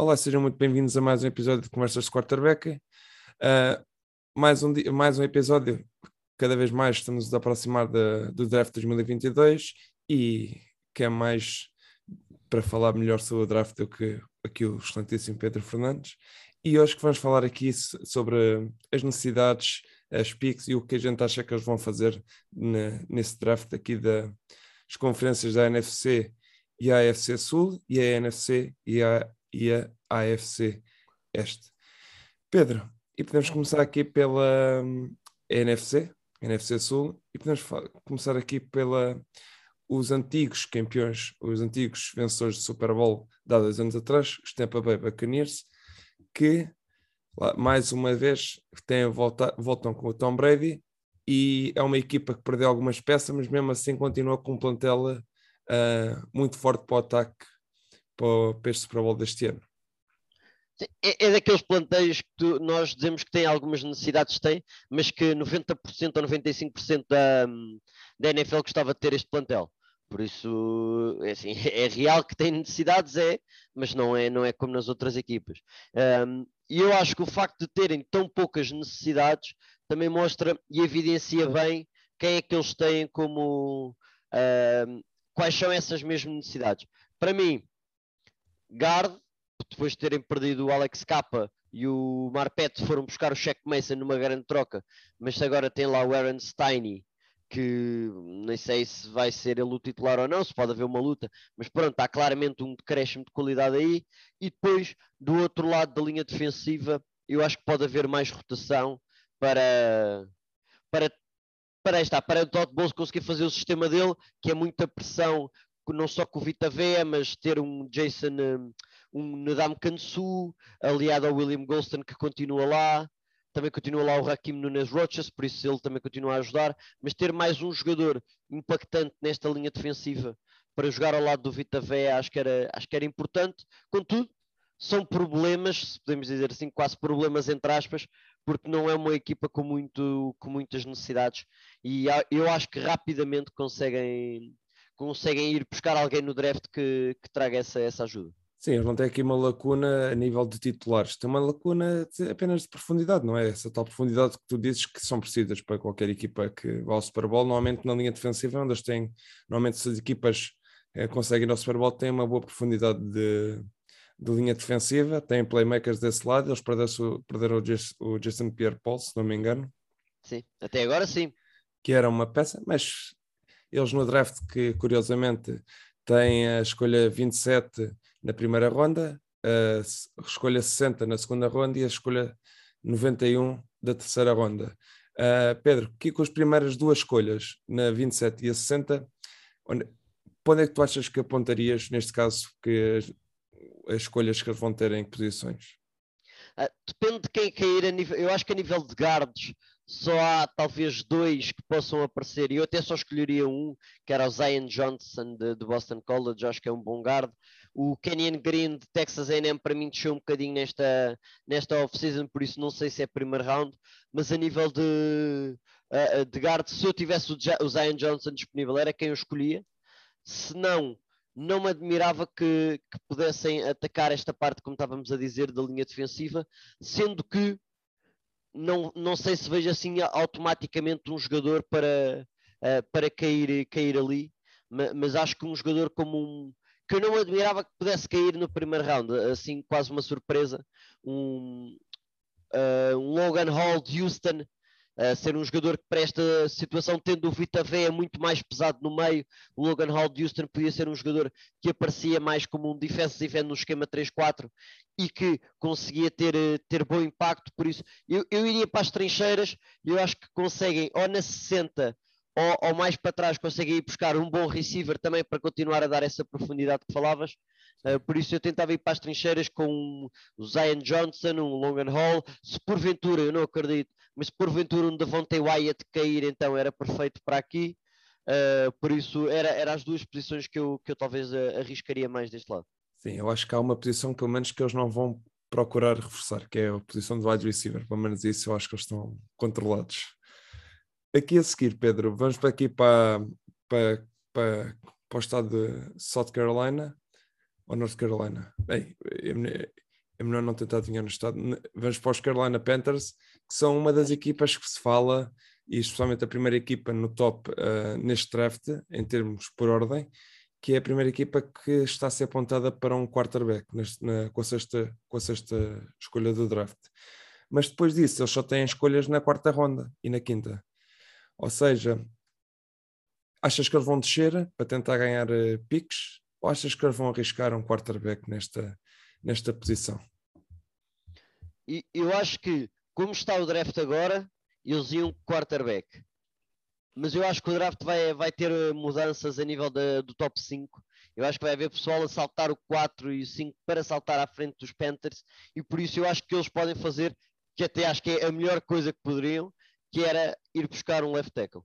Olá, sejam muito bem-vindos a mais um episódio de Conversas de Quarterback. Uh, mais, um dia, mais um episódio, cada vez mais estamos a aproximar de, do draft 2022 e que é mais para falar melhor sobre o draft do que aqui o excelentíssimo Pedro Fernandes. E hoje que vamos falar aqui sobre as necessidades, as picks e o que a gente acha que eles vão fazer nesse draft aqui das conferências da NFC e a AFC Sul e a NFC e a, e a AFC Este. Pedro, e podemos começar aqui pela um, NFC, NFC Sul, e podemos começar aqui pela os antigos campeões, os antigos vencedores do Super Bowl de há dois anos atrás, os Tampa Bay Buccaneers, que mais uma vez têm volta, voltam com o Tom Brady e é uma equipa que perdeu algumas peças, mas mesmo assim continua com um plantel uh, muito forte para o ataque para, este Super Bowl deste ano. É, é, daqueles planteios que tu, nós dizemos que tem algumas necessidades, tem, mas que 90% ou 95% da, da NFL gostava de ter este plantel. Por isso, é, assim, é real que tem necessidades, é, mas não é, não é como nas outras equipas. Um, e eu acho que o facto de terem tão poucas necessidades também mostra e evidencia bem quem é que eles têm como, um, quais são essas mesmas necessidades. Para mim, guard, depois de terem perdido o Alex Capa e o Marpet foram buscar o Shaq Mason numa grande troca, mas agora tem lá o Aaron Steiny, que nem sei se vai ser ele o titular ou não, se pode haver uma luta, mas pronto, há claramente um decréscimo de qualidade aí. E depois, do outro lado da linha defensiva, eu acho que pode haver mais rotação para, para para esta, para o Todd Bowles conseguir fazer o sistema dele, que é muita pressão, não só com o Vita Vea, mas ter um Jason, hum, um Nadam Kansu, aliado ao William Golston, que continua lá, também continua lá o Rakim Nunes Rochas, por isso ele também continua a ajudar, mas ter mais um jogador impactante nesta linha defensiva para jogar ao lado do Vita acho que era, acho que era importante. Contudo, são problemas, se podemos dizer assim, quase problemas entre aspas, porque não é uma equipa com, muito, com muitas necessidades. E eu acho que rapidamente conseguem, conseguem ir buscar alguém no draft que, que traga essa, essa ajuda. Sim, eles não têm aqui uma lacuna a nível de titulares, tem uma lacuna apenas de profundidade, não é? Essa tal profundidade que tu dizes que são precisas para qualquer equipa que vá ao Super Bowl, normalmente na linha defensiva, onde eles têm, normalmente se as equipas eh, conseguem ir ao Super Bowl, têm uma boa profundidade de, de linha defensiva, têm playmakers desse lado, eles perderam, perderam o, Jason Pierre-Paul, se não me engano. Sim, até agora sim. Que era uma peça, mas eles no draft que curiosamente têm a escolha 27 na primeira ronda, a escolha 60 na segunda ronda e a escolha 91 da terceira ronda. Uh, Pedro, que com as primeiras duas escolhas, na 27 e a 60, onde, onde é que tu achas que apontarias, neste caso, que as escolhas que eles vão ter em posições? Uh, depende de quem cair a nível. Eu acho que a nível de guards só há talvez dois que possam aparecer, e eu até só escolheria um, que era o Zion Johnson de, de Boston College, acho que é um bom guard. O Kenyon Green de Texas A&M para mim deixou um bocadinho nesta, nesta off-season, por isso não sei se é primeiro round, mas a nível de, uh, de guard, se eu tivesse o, o Zion Johnson disponível, era quem eu escolhia. Se não, não me admirava que, que, pudessem atacar esta parte, como estávamos a dizer, da linha defensiva, sendo que não, não sei se vejo assim automaticamente um jogador para, uh, para cair, cair ali, mas, mas, acho que um jogador como um que eu não admirava que pudesse cair no primeiro round, assim quase uma surpresa, um, uh, um Logan Hall de Houston ser um jogador que para esta situação, tendo o Vita Vea muito mais pesado no meio, o Logan Hall de Houston podia ser um jogador que aparecia mais como um defensive end no esquema 3-4 e que conseguia ter, ter bom impacto, por isso eu, eu iria para as trincheiras e eu acho que conseguem ou na 60 ou, ou, mais para trás conseguem ir buscar um bom receiver também para continuar a dar essa profundidade que falavas. Uh, por isso eu tentava ir para as trincheiras com o Zion Johnson, um Logan Hall. Se porventura, eu não acredito, mas porventura um Devontae Wyatt cair, então era perfeito para aqui. Uh, por isso, eram era as duas posições que eu, que eu talvez arriscaria mais deste lado. Sim, eu acho que há uma posição, pelo menos, que eles não vão procurar reforçar, que é a posição de wide receiver. Pelo menos isso eu acho que eles estão controlados. Aqui a seguir, Pedro, vamos para aqui para, para, para, para o estado de South Carolina ou North Carolina. Bem, é melhor não tentar adivinhar no estado. Vamos para os Carolina Panthers, que são uma das equipas que se fala, e especialmente a primeira equipa no top uh, neste draft, em termos por ordem, que é a primeira equipa que está a ser apontada para um quarterback neste, na, com, a sexta, com a sexta escolha do draft. Mas depois disso, eles só têm escolhas na quarta ronda e na quinta. Ou seja, achas que eles vão descer para tentar ganhar uh, piques ou achas que eles vão arriscar um quarterback nesta, nesta posição? E eu acho que, como está o draft agora, eles iam quarterback. Mas eu acho que o draft vai, vai ter eh, mudanças a nível do top 5. Eu acho que vai haver pessoal a saltar o 4 e o 5 para saltar à frente dos Panthers. E por isso eu acho que eles podem fazer, que até acho que é a melhor coisa que poderiam, que era ir buscar um left tackle.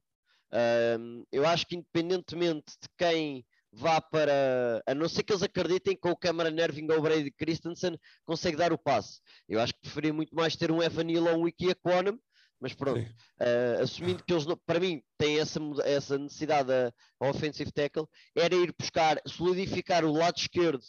Um, eu acho que independentemente de quem vá para. A não ser que eles acreditem que o Cameron Irving ou o Brady Christensen consegue dar o passe. Eu acho que preferia muito mais ter um Evan Neal ou um Wiki Econom, mas pronto, uh, assumindo que eles, para mim, têm essa, essa necessidade a, a offensive tackle, era ir buscar, solidificar o lado esquerdo.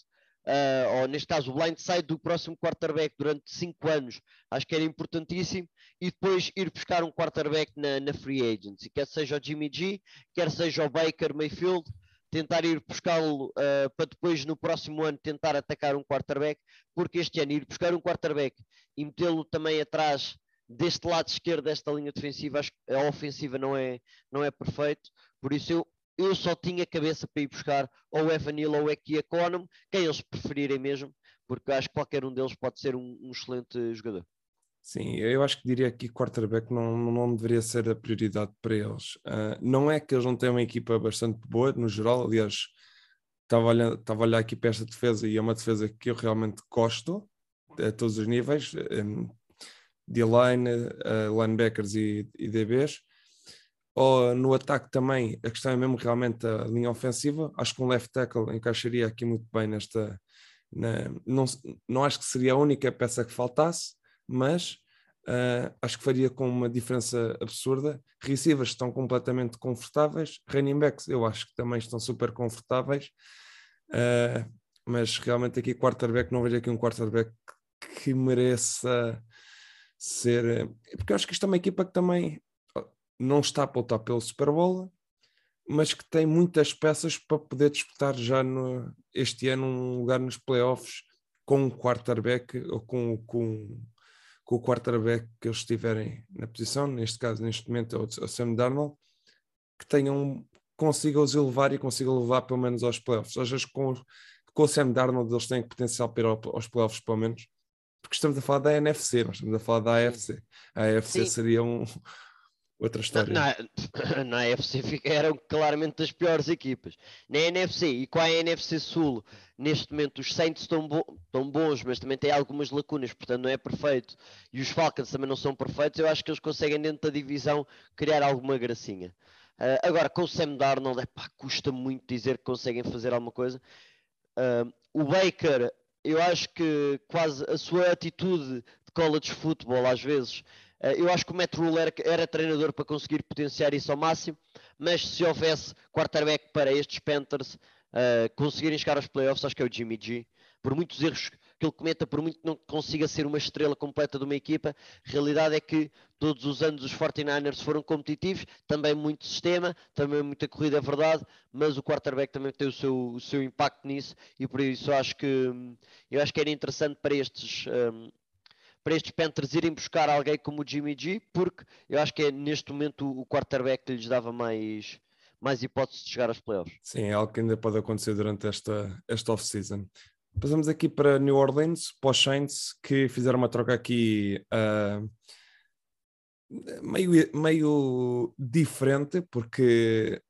Uh, ou neste caso o blind side do próximo quarterback durante 5 anos, acho que era importantíssimo, e depois ir buscar um quarterback na, na free agency, quer seja o Jimmy G, quer seja o Baker Mayfield, tentar ir buscá-lo uh, para depois no próximo ano tentar atacar um quarterback, porque este ano ir buscar um quarterback e metê-lo também atrás deste lado esquerdo desta linha defensiva, acho que a ofensiva não é, não é perfeito, por isso eu, eu só tinha cabeça para ir buscar ou o Evanil ou Eki Econom, quem eles preferirem mesmo, porque acho que qualquer um deles pode ser um, um excelente jogador. Sim, eu acho que diria que quarterback não, não deveria ser a prioridade para eles. Uh, não é que eles não tenham uma equipa bastante boa, no geral, aliás, estava a olhar, estava a olhar aqui para esta defesa e é uma defesa que eu realmente gosto a todos os níveis, um, D-line, uh, linebackers e, e DBs. Ou no ataque também, a questão é mesmo realmente a linha ofensiva. Acho que um left tackle encaixaria aqui muito bem nesta. Na, não, não acho que seria a única peça que faltasse, mas uh, acho que faria com uma diferença absurda. Receivers estão completamente confortáveis, running backs eu acho que também estão super confortáveis, uh, mas realmente aqui quarterback, não vejo aqui um quarterback que mereça ser. Porque acho que isto é uma equipa que também não está a lutar pelo Super Bowl, mas que tem muitas peças para poder disputar já no, este ano um lugar nos playoffs com um quarterback ou com, com com o quarterback que eles estiverem na posição, neste caso, neste momento é o Sam Darnold, que tenham, consigam os elevar e consigam levar pelo menos aos playoffs. Às vezes com, com o Sam Darnold eles têm potencial para ir aos playoffs pelo menos, porque estamos a falar da NFC, nós estamos a falar da AFC. A AFC Sim. seria um, outra história. Na, na, na AFC eram claramente as piores equipas. Na NFC e com a NFC Sul, neste momento os Saints estão, bo estão bons, mas também têm algumas lacunas, portanto não é perfeito. E os Falcons também não são perfeitos. Eu acho que eles conseguem dentro da divisão criar alguma gracinha. Uh, agora, com o Sam Darnold, epá, custa muito dizer que conseguem fazer alguma coisa. Uh, o Baker, eu acho que quase a sua atitude de college football às vezes eu acho que o Matt Rule era, era, treinador para conseguir potenciar isso ao máximo, mas se houvesse quarterback para estes Panthers uh, conseguirem chegar aos playoffs, acho que é o Jimmy G. Por muitos erros que ele cometa, por muito que não consiga ser uma estrela completa de uma equipa, a realidade é que todos os anos os 49ers foram competitivos, também muito sistema, também muita corrida, é verdade, mas o quarterback também tem o seu, o seu impacto nisso e por isso acho que eu acho que era interessante para estes um, para estes Panthers irem buscar alguém como o Jimmy G, porque eu acho que é neste momento o quarterback que lhes dava mais, mais hipótese de chegar aos playoffs. Sim, é algo que ainda pode acontecer durante esta, esta off-season. Passamos aqui para New Orleans, para os Saints, que fizeram uma troca aqui uh, meio, meio diferente, porque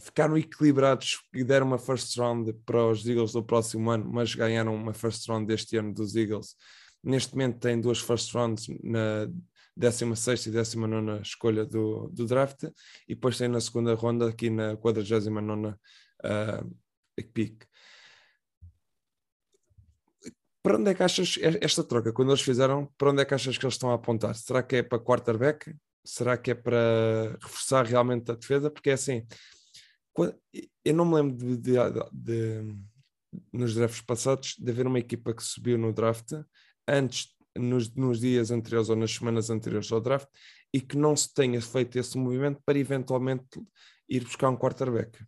ficaram equilibrados e deram uma first round para os Eagles do próximo ano, mas ganharam uma first round deste ano dos Eagles Neste momento tem duas first rounds na 16 e 19 escolha do, do draft, e depois tem na segunda ronda, aqui na 49 uh, pick. Para onde é que achas esta troca, quando eles fizeram, para onde é que achas que eles estão a apontar? Será que é para quarterback? Será que é para reforçar realmente a defesa? Porque é assim, eu não me lembro de, de, de nos drafts passados de haver uma equipa que subiu no draft antes, nos, nos dias anteriores ou nas semanas anteriores ao draft e que não se tenha feito esse movimento para eventualmente ir buscar um quarterback.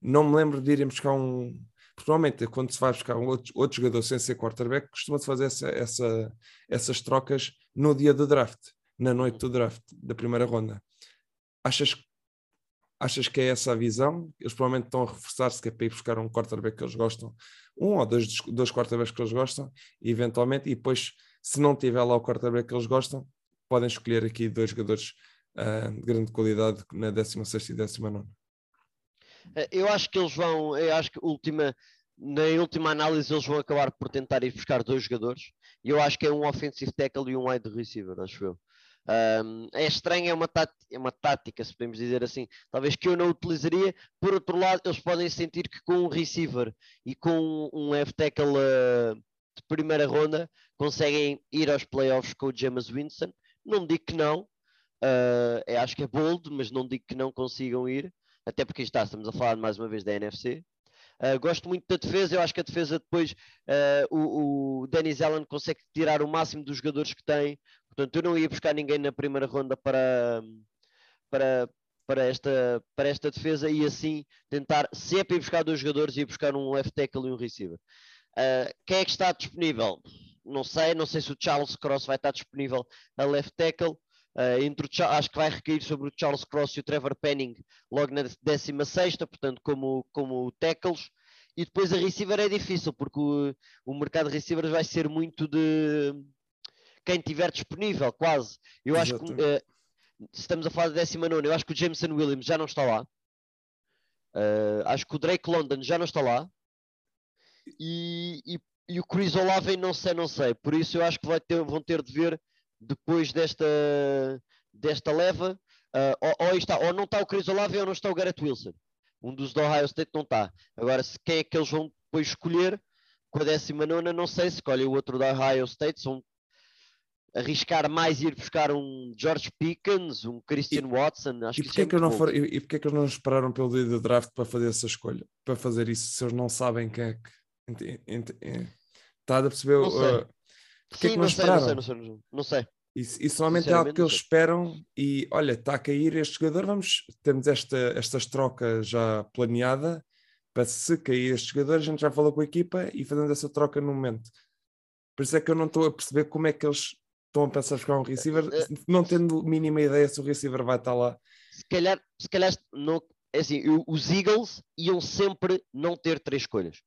Não me lembro de irem buscar um. Normalmente, quando se vai buscar um outro, outro jogador sem ser quarterback, costuma-se fazer essa, essa, essas trocas no dia do draft, na noite do draft, da primeira ronda. Achas, achas que é essa a visão? Eles provavelmente estão a reforçar-se que é para ir buscar um quarterback que eles gostam, um ou dois, dois quarterbacks que eles gostam, eventualmente, e depois, se não tiver lá o quarterback que eles gostam, podem escolher aqui dois jogadores uh, de grande qualidade na 16 e 19. Eh, eu acho que eles vão, eu acho que última, na última análise eles vão acabar por tentar ir buscar dois jogadores. E eu acho que é um offensive tackle e um wide receiver, acho eu. Um, é estranho, é uma, é uma tática, se podemos dizer assim, talvez que eu não utilizaria. Por outro lado, eles podem sentir que com um receiver e com um left tackle uh, de primeira ronda conseguem ir aos playoffs com o James Winston. Não digo que não, uh, é, acho que é bold, mas não digo que não consigam ir até porque está, estamos a falar mais uma vez da NFC. Uh, gosto muito da defesa, eu acho que a defesa depois uh, o, o Dennis Allen consegue tirar o máximo dos jogadores que tem, portanto eu não ia buscar ninguém na primeira ronda para, para, para, esta, para esta defesa e assim tentar, se para ir buscar dois jogadores, ir buscar um left tackle e um receiver. Uh, quem é que está disponível? Não sei, não sei se o Charles Cross vai estar disponível a left tackle. Uh, entre o, acho que vai recair sobre o Charles Cross e o Trevor Penning logo na 16, portanto, como, como tackles. E depois a receiver é difícil, porque o, o mercado de receivers vai ser muito de quem tiver disponível, quase. Eu acho que uh, estamos a falar da 19, eu acho que o Jameson Williams já não está lá. Uh, acho que o Drake London já não está lá. E, e, e o Chris Olave não sei, não sei. Por isso eu acho que vai ter, vão ter de ver depois desta, desta leva, uh, ou, ou, está, ou não está o Chris Olave ou não está o Garrett Wilson. Um dos do Ohio State não está. Agora, se quem é que eles vão depois escolher com a 19, não sei. Se escolhe o outro da Ohio State, são arriscar mais ir buscar um George Pickens, um Christian e, Watson. Acho e porque, é que, não for, e, e porque é que eles não esperaram pelo dia do draft para fazer essa escolha? Para fazer isso, se eles não sabem quem é que. Está a perceber? Não uh, Porquê Sim, que não, não, sei, não, sei, não sei, não sei. Isso, isso normalmente é algo que eles esperam e olha, está a cair este jogador, vamos, temos esta, estas trocas já planeada para se cair este jogador, a gente já falou com a equipa e fazendo essa troca no momento. Por isso é que eu não estou a perceber como é que eles estão a pensar ficar um receiver, eh, eh, não tendo mínima ideia se o receiver vai estar lá. Se calhar, se calhar não, é assim, os Eagles iam sempre não ter três escolhas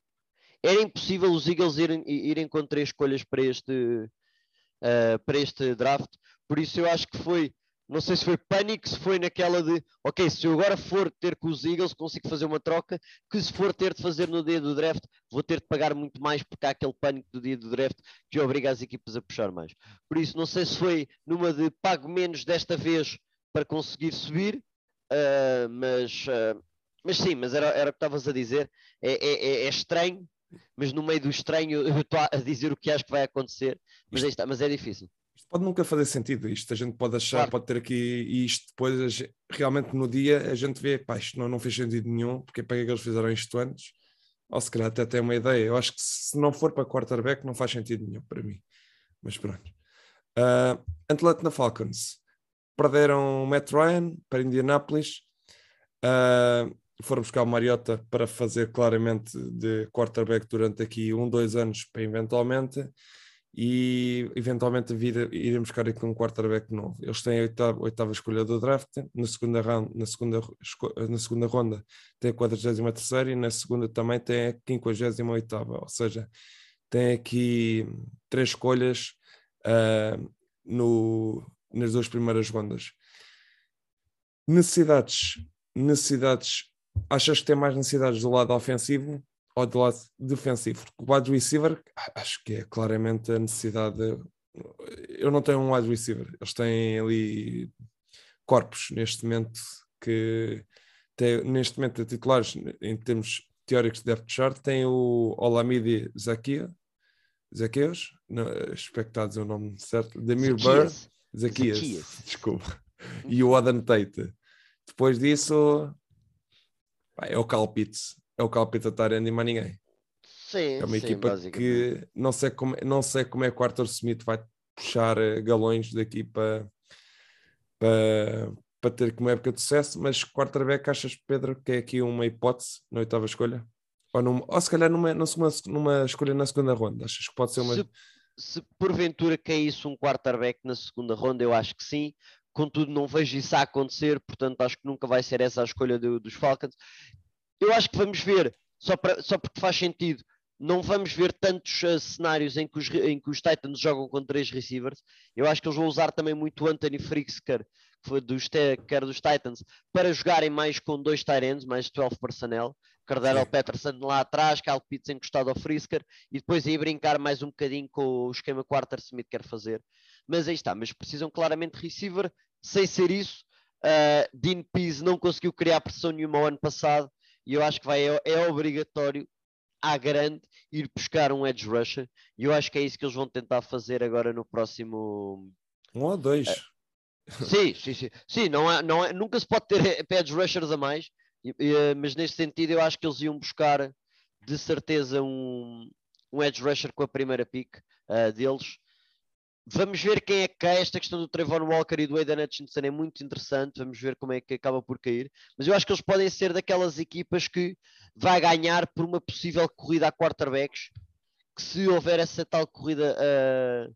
era impossível os Eagles irem, irem com três escolhas para este, uh, para este draft. Por isso eu acho que foi, não sei se foi pânico, se foi naquela de, ok, se eu agora for ter com os Eagles, consigo fazer uma troca, que se for ter de fazer no dia do draft, vou ter de pagar muito mais porque há aquele pânico do dia do draft que obriga as equipas a puxar mais. Por isso, não sei se foi numa de pago menos desta vez para conseguir subir, uh, mas, uh, mas sim, mas era, era o que estavas a dizer. É, é, é, é estranho mas no meio do estranho eu estou a dizer o que acho que vai acontecer, mas, isto, está, mas é difícil. Pode nunca fazer sentido, isto a gente pode achar, claro. pode ter aqui isto depois, realmente no dia a gente vê, pá, isto não, não fez sentido nenhum, porque é para que eles fizeram isto antes? Ou se calhar até tem uma ideia, eu acho que se não for para quarterback não faz sentido nenhum para mim, mas pronto. Uh, Atlanta Falcons, perderam o Matt Ryan para Indianapolis, uh, foram buscar o Mariota para fazer claramente de quarterback durante aqui um, dois anos para eventualmente e eventualmente vir, irem buscar aqui um quarterback novo. Eles têm a oitava, oitava escolha do draft, na segunda, round, na segunda, na segunda ronda tem a 43 e na segunda também tem a 58 ou seja, tem aqui três escolhas uh, no, nas duas primeiras rondas. Necessidades, necessidades achas que tem mais necessidades do lado ofensivo ou do lado defensivo? Porque o wide receiver, acho que é claramente a necessidade. De... Eu não tenho um wide receiver, eles têm ali corpos neste momento que tem, neste momento a titulares em termos teóricos de depth chart tem o Olamide Zakia Zaqueus, expectados é o nome certo, Demir Burr, Zaquias, desculpa, e o Adam Tate. Depois disso, é o Calpitz. É o Calpitz a estar e mais ninguém. Sim, é uma sim, equipa que não sei, como, não sei como é que o Arthur Smith vai puxar eh, galões daqui para, para, para ter como época de sucesso, mas quarterback achas, Pedro, que é aqui uma hipótese na oitava escolha? Ou, numa, ou se calhar numa, numa, numa escolha na segunda ronda? Achas que pode ser uma. Se, se porventura caísse um quarterback na segunda ronda, eu acho que sim. Contudo, não vejo isso a acontecer, portanto, acho que nunca vai ser essa a escolha do, dos Falcons. Eu acho que vamos ver, só, só porque faz sentido, não vamos ver tantos uh, cenários em que, os, em que os Titans jogam com três receivers. Eu acho que eles vão usar também muito Anthony Frisker, que, foi dos, que era dos Titans, para jogarem mais com dois Tyrants, mais 12 personnel. Cardero Peterson lá atrás, Cal Pitts encostado ao Frisker e depois aí brincar mais um bocadinho com o esquema que o Arthur Smith quer fazer. Mas aí está, mas precisam claramente de receiver, sem ser isso. Uh, Dean Pease não conseguiu criar pressão nenhuma o ano passado e eu acho que vai, é, é obrigatório à grande ir buscar um edge rusher. E eu acho que é isso que eles vão tentar fazer agora no próximo um ou dois. Uh, sim, sim, sim, sim não é, não é, nunca se pode ter edge rushers a mais. Eh, mas neste sentido eu acho que eles iam buscar de certeza um, um edge rusher com a primeira pick uh, deles. Vamos ver quem é que cai. Esta questão do Trevor Walker e do Aidan Hutchinson é muito interessante. Vamos ver como é que acaba por cair. Mas eu acho que eles podem ser daquelas equipas que vai ganhar por uma possível corrida a quarterbacks. Que se houver essa tal corrida uh,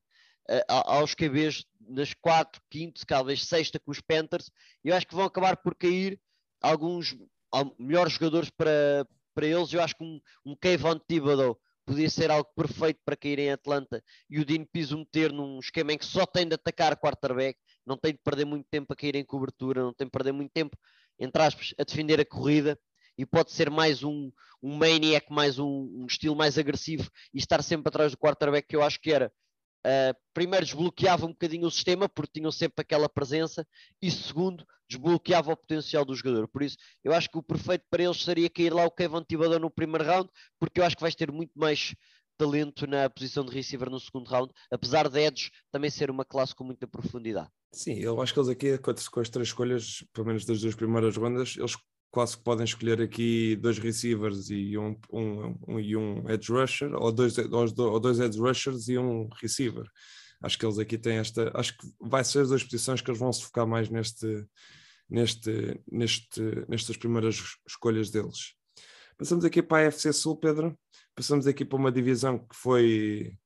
uh, aos QBs nas 4, 5, talvez sexta com os Panthers, eu acho que vão acabar por cair alguns melhores jogadores para, para eles. Eu acho que um, um Kayvon Thibodeau podia ser algo perfeito para cair em Atlanta e o Dean Piso meter num esquema em que só tem de atacar quarterback, não tem de perder muito tempo a cair em cobertura, não tem de perder muito tempo, entre aspas, a defender a corrida e pode ser mais um, um maniac, mais um, um estilo mais agressivo e estar sempre atrás do quarterback que eu acho que era Uh, primeiro desbloqueava um bocadinho o sistema porque tinham sempre aquela presença e segundo desbloqueava o potencial do jogador por isso eu acho que o perfeito para eles seria cair lá o Kevin Tibador no primeiro round porque eu acho que vais ter muito mais talento na posição de receiver no segundo round apesar de Edge também ser uma classe com muita profundidade Sim, eu acho que eles aqui com as três escolhas, pelo menos das duas primeiras rondas, eles quase que podem escolher aqui dois receivers e um, um, um, e um edge rusher, ou dois, ou dois edge rushers e um receiver. Acho que eles aqui têm esta. Acho que vai ser as duas posições que eles vão se focar mais neste, neste, neste, nestas primeiras escolhas deles. Passamos aqui para a FC Sul, Pedro. Passamos aqui para uma divisão que foi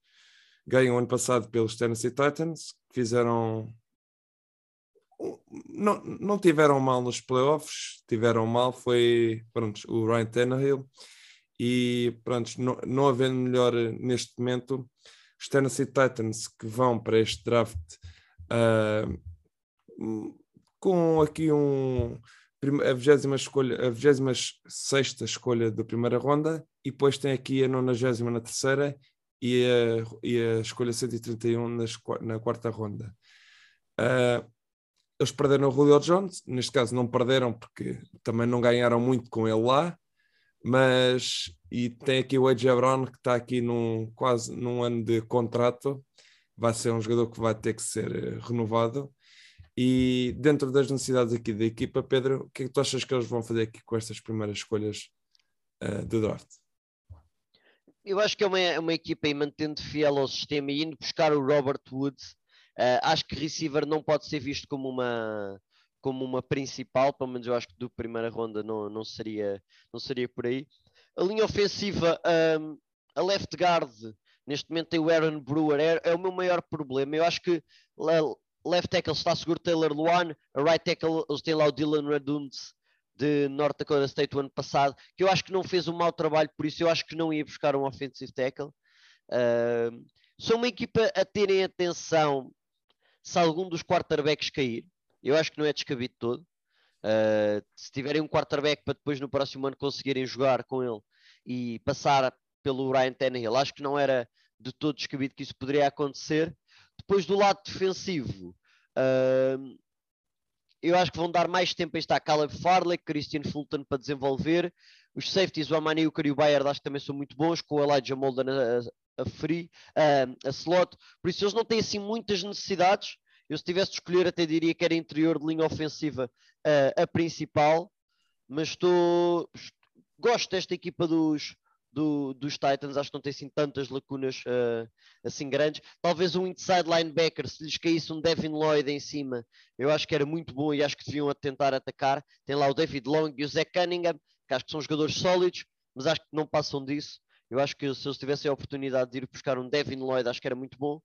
ganho ano passado pelos Tennessee Titans, que fizeram não, não tiveram mal nos playoffs, tiveram mal foi pronto, o Ryan Tannehill e pronto, não, não havendo melhor neste momento, os Tennessee Titans que vão para este draft uh, com aqui um a 20 escolha, a 26 escolha da primeira ronda e depois tem aqui a 90 na terceira e a, e a escolha 131 nas, na quarta ronda. Uh, eles perderam o Julio Jones, neste caso não perderam porque também não ganharam muito com ele lá, mas e tem aqui o Edge Brown que está aqui num quase num ano de contrato, vai ser um jogador que vai ter que ser eh, renovado. E dentro das necessidades aqui da equipa, Pedro, o que é que tu achas que eles vão fazer aqui com estas primeiras escolhas uh, do draft? Eu acho que é uma, é uma equipa aí mantendo fiel ao sistema e indo buscar o Robert Woods, Uh, acho que receiver não pode ser visto como uma, como uma principal, pelo menos eu acho que do primeira ronda não, não, seria, não seria por aí. A linha ofensiva, um, a left guard, neste momento tem o Aaron Brewer, é, é, o meu maior problema. Eu acho que left tackle está seguro Taylor Luan, a right tackle têm lá o Dylan Radunz de North Dakota State o ano passado, que eu acho que não fez um mau trabalho, por isso eu acho que não ia buscar um offensive tackle. Uh, são uma equipa a terem atenção se algum dos quarterbacks cair, eu acho que não é descabido todo. Uh, se tiverem um quarterback para depois no próximo ano conseguirem jogar com ele e passar pelo Ryan Tannehill, acho que não era de todo descabido que isso poderia acontecer. Depois do lado defensivo, uh, eu acho que vão dar mais tempo a estar Caleb Farley, Christian Fulton para desenvolver. Os safeties, o Amani e o Bayard, acho que também são muito bons, com o Elijah Molden a, a free, a, a slot, por isso eles não têm assim muitas necessidades. Eu se tivesse de escolher até diria que era interior de linha ofensiva a principal, mas estou gosto desta equipa dos, do, dos Titans, acho que não tem assim tantas lacunas uh, assim grandes. Talvez um inside linebacker, se lhes caísse um Devin Lloyd em cima, eu acho que era muito bom e acho que deviam tentar atacar. Tem lá o David Long e o Zach Cunningham, que acho que são jogadores sólidos, mas acho que não passam disso. Eu acho que se eles tivessem a oportunidade de ir buscar um Devin Lloyd, acho que era muito bom.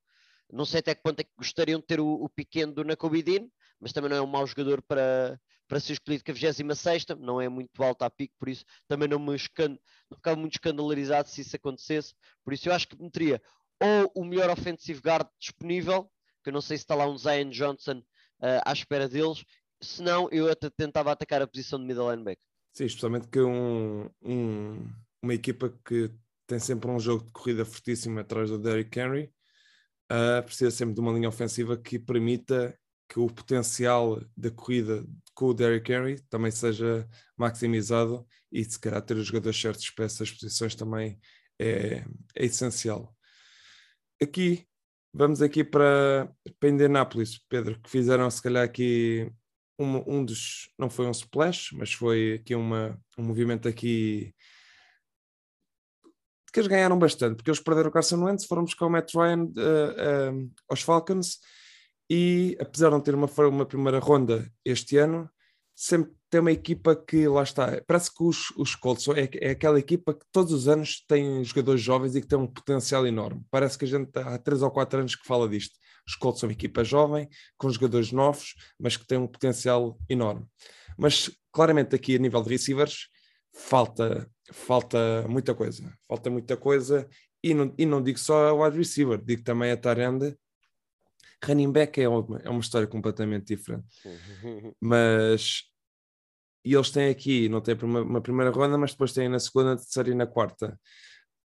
Não sei até que ponto é que gostariam de ter o, o pequeno do Nakobe Dean, mas também não é um mau jogador para, para ser escolhido com a 26 não é muito alto a pico, por isso também não me escand... não ficava muito escandalarizado se isso acontecesse. Por isso eu acho que meteria ou o melhor offensive guard disponível, que eu não sei se está lá um Zion Johnson uh, à espera deles, se não, eu até tentava atacar a posição de middle linebacker. Sim, especialmente que um, um, uma equipa que tem sempre um jogo de corrida fortíssimo atrás do Derrick Henry, uh, precisa sempre de uma linha ofensiva que permita que o potencial da corrida com o Derrick Henry também seja maximizado e se calhar ter os jogadores certos para essas posições também é, é essencial. Aqui, vamos aqui para, para Indianápolis, Pedro, que fizeram se calhar aqui um, um dos, não foi um splash, mas foi aqui uma, um movimento aqui que eles ganharam bastante, porque eles perderam o Carson Wentz, foram buscar o Matt Ryan uh, aos Falcons e apesar de não ter uma, uma primeira ronda este ano, sempre tem uma equipa que lá está. Parece que os, os Colts é, é aquela equipa que todos os anos tem jogadores jovens e que tem um potencial enorme. Parece que a gente há três ou quatro anos que fala disto. Os Colts são uma equipa jovem, com jogadores novos, mas que tem um potencial enorme. Mas claramente aqui a nível de receivers falta, falta muita coisa. Falta muita coisa e não, e não digo só a wide receiver, digo também a Tarenda Running back é uma, é uma história completamente diferente. mas e eles têm aqui, não têm uma, uma, primeira ronda, mas depois têm na segunda, na terceira e na quarta.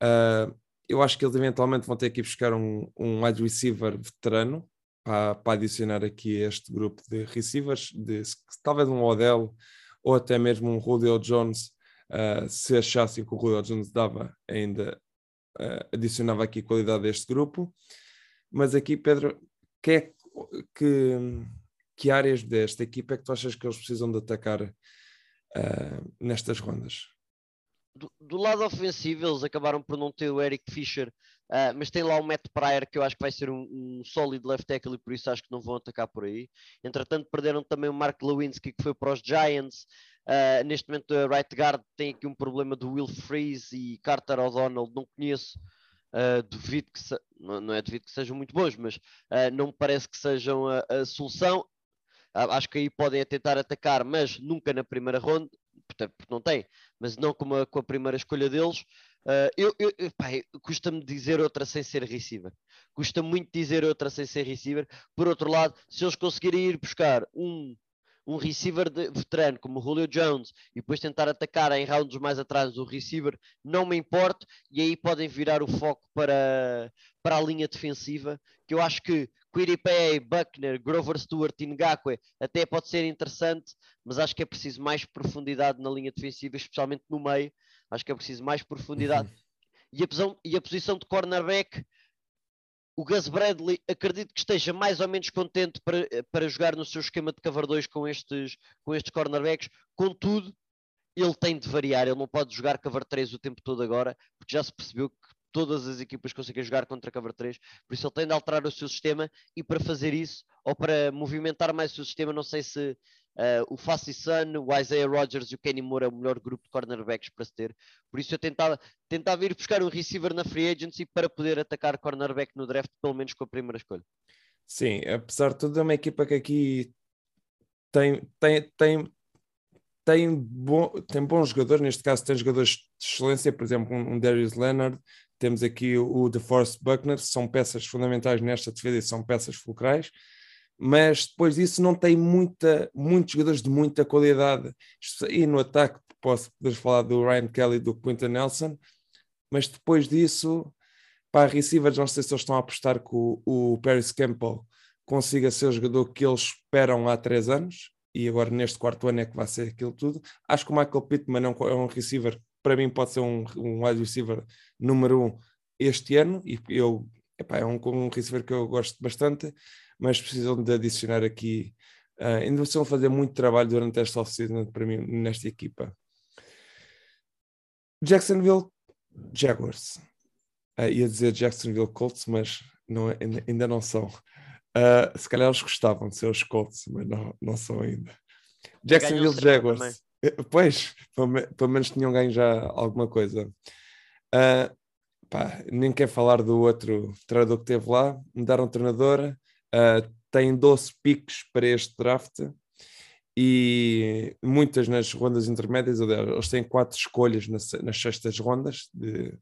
Uh, eu acho que eles eventualmente vão ter que ir buscar um, um wide receiver veterano para, para adicionar aqui este grupo de receivers, de, talvez um Odell ou até mesmo um Julio Jones, uh, se achassem que o Julio Jones dava ainda, uh, adicionava aqui qualidade a este grupo. Mas aqui, Pedro, que, é, que, que áreas desta equipa é que tu achas que eles precisam de atacar uh, nestas rondas? Do, do, lado ofensivo, eles acabaram por não ter o Eric Fischer, uh, mas tem lá o Matt Pryor, que eu acho que vai ser um, um sólido left tackle e por isso acho que não vão atacar por aí. Entretanto, perderam também o Mark Lewinsky, que foi para os Giants. Uh, neste momento, a right guard tem aqui um problema do Will Freeze e Carter O'Donnell, não conheço. Uh, duvido que se... não, não, é duvido que sejam muito bons, mas uh, não me parece que sejam a, a solução. Uh, acho que aí podem tentar atacar, mas nunca na primeira ronda, porque não tem, mas não com a, com a primeira escolha deles. eu, eu, custa-me dizer outra sem ser receiver. Custa muito dizer outra sem ser receiver. Por outro lado, se eles conseguirem ir buscar um um receiver de, veterano como Julio Jones e depois tentar atacar em rounds mais atrás o receiver, não me importo, e aí podem virar o foco para, para a linha defensiva, que eu acho que Quiripay, Buckner, Grover Stewart e Ngakwe até pode ser interessante, mas acho que é preciso mais profundidade na linha defensiva, especialmente no meio, acho que é preciso mais profundidade. Uhum. E, a posição, e a posição de cornerback, o Gus Bradley acredito que esteja mais ou menos contente para, para jogar no seu esquema de cover 2 com estes, com estes cornerbacks, contudo, ele tem de variar, ele não pode jogar cover 3 o tempo todo agora, porque já se percebeu que todas as equipas conseguem jogar contra cover 3, por isso ele tem de alterar o seu sistema e para fazer isso, ou para movimentar mais o seu sistema, não sei se Uh, o Fassi Sun, o Isaiah Rogers e o Kenny Moore é o melhor grupo de cornerbacks para se ter. Por isso eu tentava, tentava ir buscar um receiver na free agency para poder atacar cornerback no draft, pelo menos com a primeira escolha. Sim, apesar de tudo, é uma equipa que aqui tem, tem, tem, tem, bom, tem bons jogadores, neste caso tem jogadores de excelência, por exemplo, um, um Darius Leonard, temos aqui o, DeForest Buckner, são peças fundamentais nesta defesa e são peças fulcrais mas depois disso não tem muita, muitos jogadores de muita qualidade. E no ataque posso poder falar do Ryan Kelly e do Quinton Nelson, mas depois disso, para receivers, não sei se eles estão a apostar que o, o Paris Campbell consiga ser o jogador que eles esperam há três anos, e agora neste quarto ano é que vai ser aquilo tudo. Acho que o Michael Pittman é um, é um receiver, para mim pode ser um, um wide receiver número um este ano, e eu, epá, é um, um receiver que eu gosto bastante, mas precisam de adicionar aqui. Uh, ainda precisam fazer muito trabalho durante esta off-season para mim nesta equipa. Jacksonville Jaguars. Uh, ia dizer Jacksonville Colts, mas não, é, ainda não são. Uh, se calhar eles gostavam de ser os Colts, mas não, não são ainda. Jacksonville Jaguars. Eh, pois, pelo, menos tinham ganho já alguma coisa. Uh, pá, nem quero falar do outro treinador que teve lá. Mudaram treinadora. Uh, tem 12 piques para este draft e muitas nas rondas intermédias. Eles têm quatro escolhas nas, nas sextas rondas, de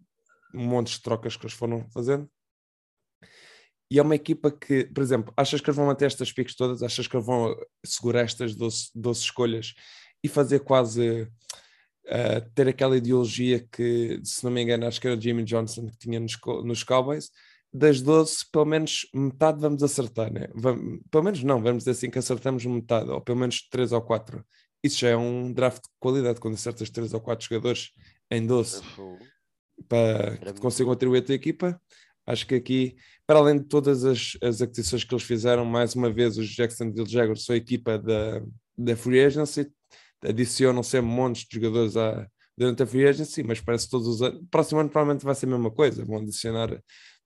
um monte de trocas que eles foram fazendo. E é uma equipa que, por exemplo, achas que eles vão manter estas piques todas? Achas que eles vão segurar estas 12, 12 escolhas e fazer quase uh, ter aquela ideologia que, se não me engano, acho que era o Jimmy Johnson que tinha nos, nos Cowboys? Das 12, pelo menos metade vamos acertar, né? Vamos, pelo menos não, vamos dizer assim que acertamos metade, ou pelo menos 3 ou 4. Isso já é um draft de qualidade, quando acertas 3 ou 4 jogadores em 12 para que consigam atribuir a tua equipa Acho que aqui, para além de todas as, as aquisições que eles fizeram, mais uma vez os Jacksonville Jaguars são a equipa da, da Free Agency, adicionam sempre montes de jogadores à, durante a Free Agency, mas parece todos os anos. Próximo ano provavelmente vai ser a mesma coisa, vão adicionar,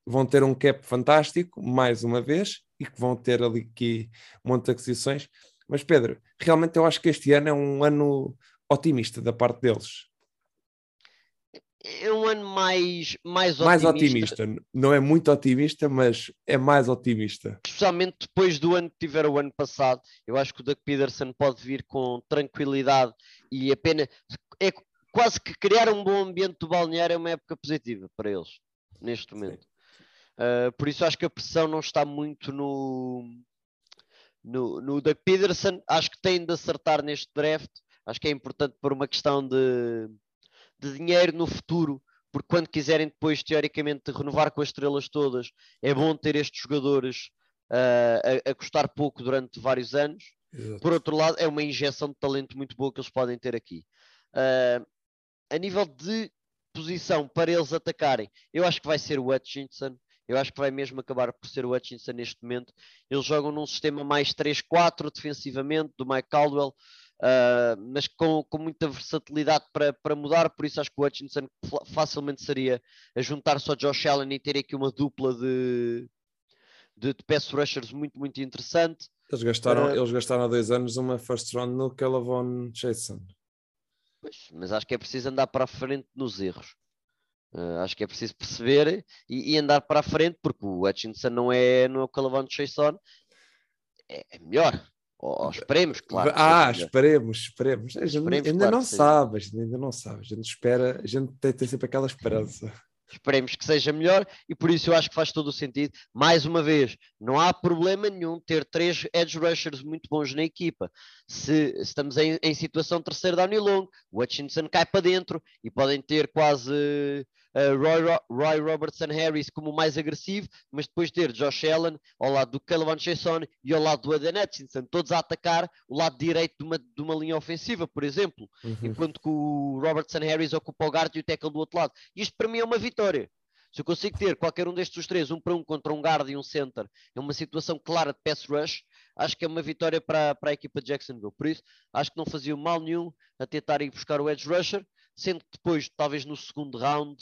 vão ter um cap fantástico, mais uma vez, e que vão ter ali aqui um monte de aquisições. Mas Pedro, realmente eu acho que este ano é um ano otimista da parte deles é um ano mais, mais otimista. Mais otimista. Não é muito otimista, mas é mais otimista. Especialmente depois do ano que tiveram o ano passado. Eu acho que o Doug Peterson pode vir com tranquilidade e apenas. É quase que criar um bom ambiente do balneário é uma época positiva para eles, neste momento. Uh, por isso acho que a pressão não está muito no, no, no Doug Peterson. Acho que tem de acertar neste draft. Acho que é importante por uma questão de de dinheiro no futuro, porque quando quiserem depois, teoricamente, renovar com as estrelas todas, é bom ter estes jogadores uh, a, a, custar pouco durante vários anos. Exato. Por outro lado, é uma injeção de talento muito boa que eles podem ter aqui. Uh, a nível de posição para eles atacarem, eu acho que vai ser o Hutchinson. Eu acho que vai mesmo acabar por ser o Hutchinson neste momento. Eles jogam num sistema mais 3-4 defensivamente, do Mike Caldwell uh, mas com, com muita versatilidade para, para mudar, por isso acho que o Hutchinson facilmente seria a juntar-se ao Josh Allen e ter aqui uma dupla de, de, de pass rushers muito, muito interessante. Eles gastaram, uh, eles gastaram há dois anos uma first round no Kellavon Jason. Pois, mas acho que é preciso andar para a frente nos erros. Uh, acho que é preciso perceber e, e, andar para a frente, porque o Hutchinson não é no Calavon Jason, é, é melhor. Ou, esperemos, claro. Ah, esperemos, esperemos. Gente esperemos, ainda claro não sabe, a gente ainda não sabe. A gente espera, a gente tem, tem sempre aquela esperança. Esperemos que seja melhor e por isso eu acho que faz todo o sentido. Mais uma vez, não há problema nenhum ter três edge rushers muito bons na equipa. Se, se estamos em, em situação terceiro down e longo, o Hutchinson cai para dentro e podem ter quase uh, Roy, Roy, Robertson Harris como mais agressivo, mas depois ter Josh Allen ao lado do Calvin Chason e ao lado do Aden Hutchinson, todos a atacar o lado direito de uma, de uma linha ofensiva, por exemplo, uhum. enquanto que o Robertson Harris ocupa o guard e o tackle do outro lado. Isto para mim é uma vitória. Se eu consigo ter qualquer um destes três, um para um contra um guard e um center, é uma situação clara de pass rush, acho que é uma vitória para, para a equipa de Jacksonville. Por isso, acho que não fazia mal nenhum a tentar ir buscar o edge rusher, sendo que depois, talvez no segundo round,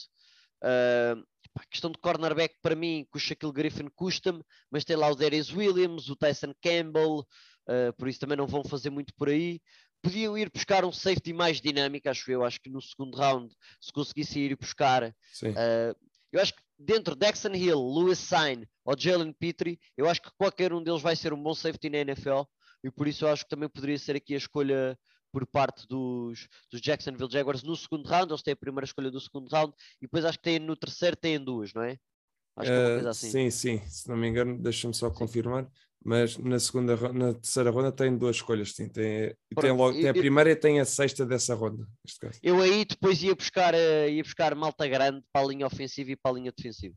Uh, a questão de cornerback para mim, com o Shaquille Griffin custa-me, mas tem lá o Darius Williams, o Tyson Campbell, uh, por isso também não vão fazer muito por aí. Podiam ir buscar um safety mais dinâmico, acho eu. Acho que no segundo round, se conseguissem ir buscar, uh, eu acho que dentro de Dexon Hill, Lewis Sign ou Jalen Petrie, eu acho que qualquer um deles vai ser um bom safety na NFL e por isso eu acho que também poderia ser aqui a escolha por parte dos, dos Jacksonville Jaguars no segundo round, eles têm a primeira escolha do segundo round e depois acho que têm no terceiro têm duas, não é? Acho que é uma coisa eh, assim. Sim, sim, se não me engano, deixa-me só confirmar, mas na segunda na terceira ronda tem duas escolhas, sim, tem, tem, logo, tem a primeira e tem a sexta dessa ronda. Eu aí depois ia buscar, uh, ia buscar malta grande para a linha ofensiva e para a linha defensiva.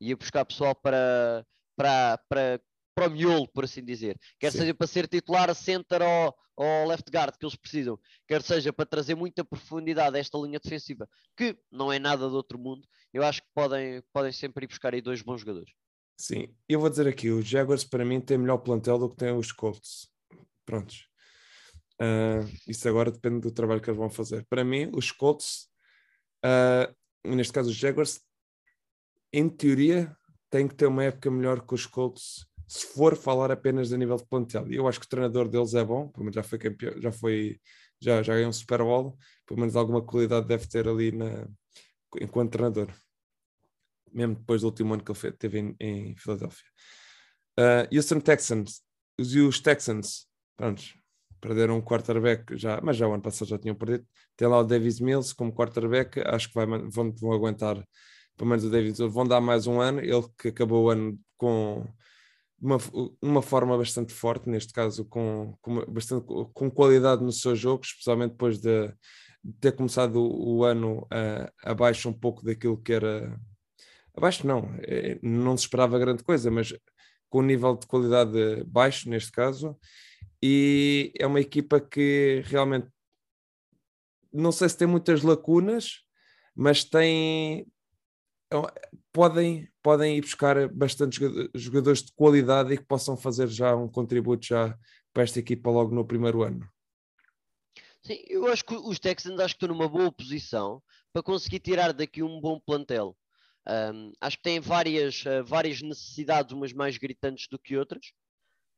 Ia buscar pessoal para, para, para para o miolo, por assim dizer. Quer Sim. seja para ser titular a center ou, ou left guard que eles precisam, quer seja para trazer muita profundidade a esta linha defensiva, que não é nada do outro mundo, eu acho que podem, podem sempre ir buscar aí dois bons jogadores. Sim, eu vou dizer aqui, os Jaguars para mim têm melhor plantel do que têm os Colts. Prontos. Uh, isso agora depende do trabalho que eles vão fazer. Para mim, os Colts uh, neste caso os Jaguars, em teoria, têm que ter uma época melhor que os Colts, se for falar apenas a nível de plantel. Eu acho que o treinador deles é bom, pelo menos já foi campeão, já foi, já, já ganhou um Super Bowl, pelo menos alguma qualidade deve ter ali na, enquanto treinador, mesmo depois do último ano que ele teve em, em Filadélfia. Uh, Houston Texans, os, os Texans, pronto, perderam um quarterback já, mas já o ano passado já tinham perdido. Tem lá o Davis Mills como quarterback, acho que vai, vão, vão aguentar pelo menos o Davis vão dar mais um ano. Ele que acabou o ano com uma, uma forma bastante forte, neste caso com, com, bastante, com qualidade no seu jogo, especialmente depois de, de ter começado o, o ano uh, abaixo um pouco daquilo que era. Abaixo não, é, não se esperava grande coisa, mas com um nível de qualidade baixo, neste caso, e é uma equipa que realmente não sei se tem muitas lacunas, mas tem então, podem, podem ir buscar bastantes jogadores de qualidade e que possam fazer já um contributo já para esta equipa logo no primeiro ano. Sim, eu acho que os Texans acho que estão numa boa posição para conseguir tirar daqui um bom plantel. Um, acho que têm várias, uh, várias necessidades, umas mais gritantes do que outras.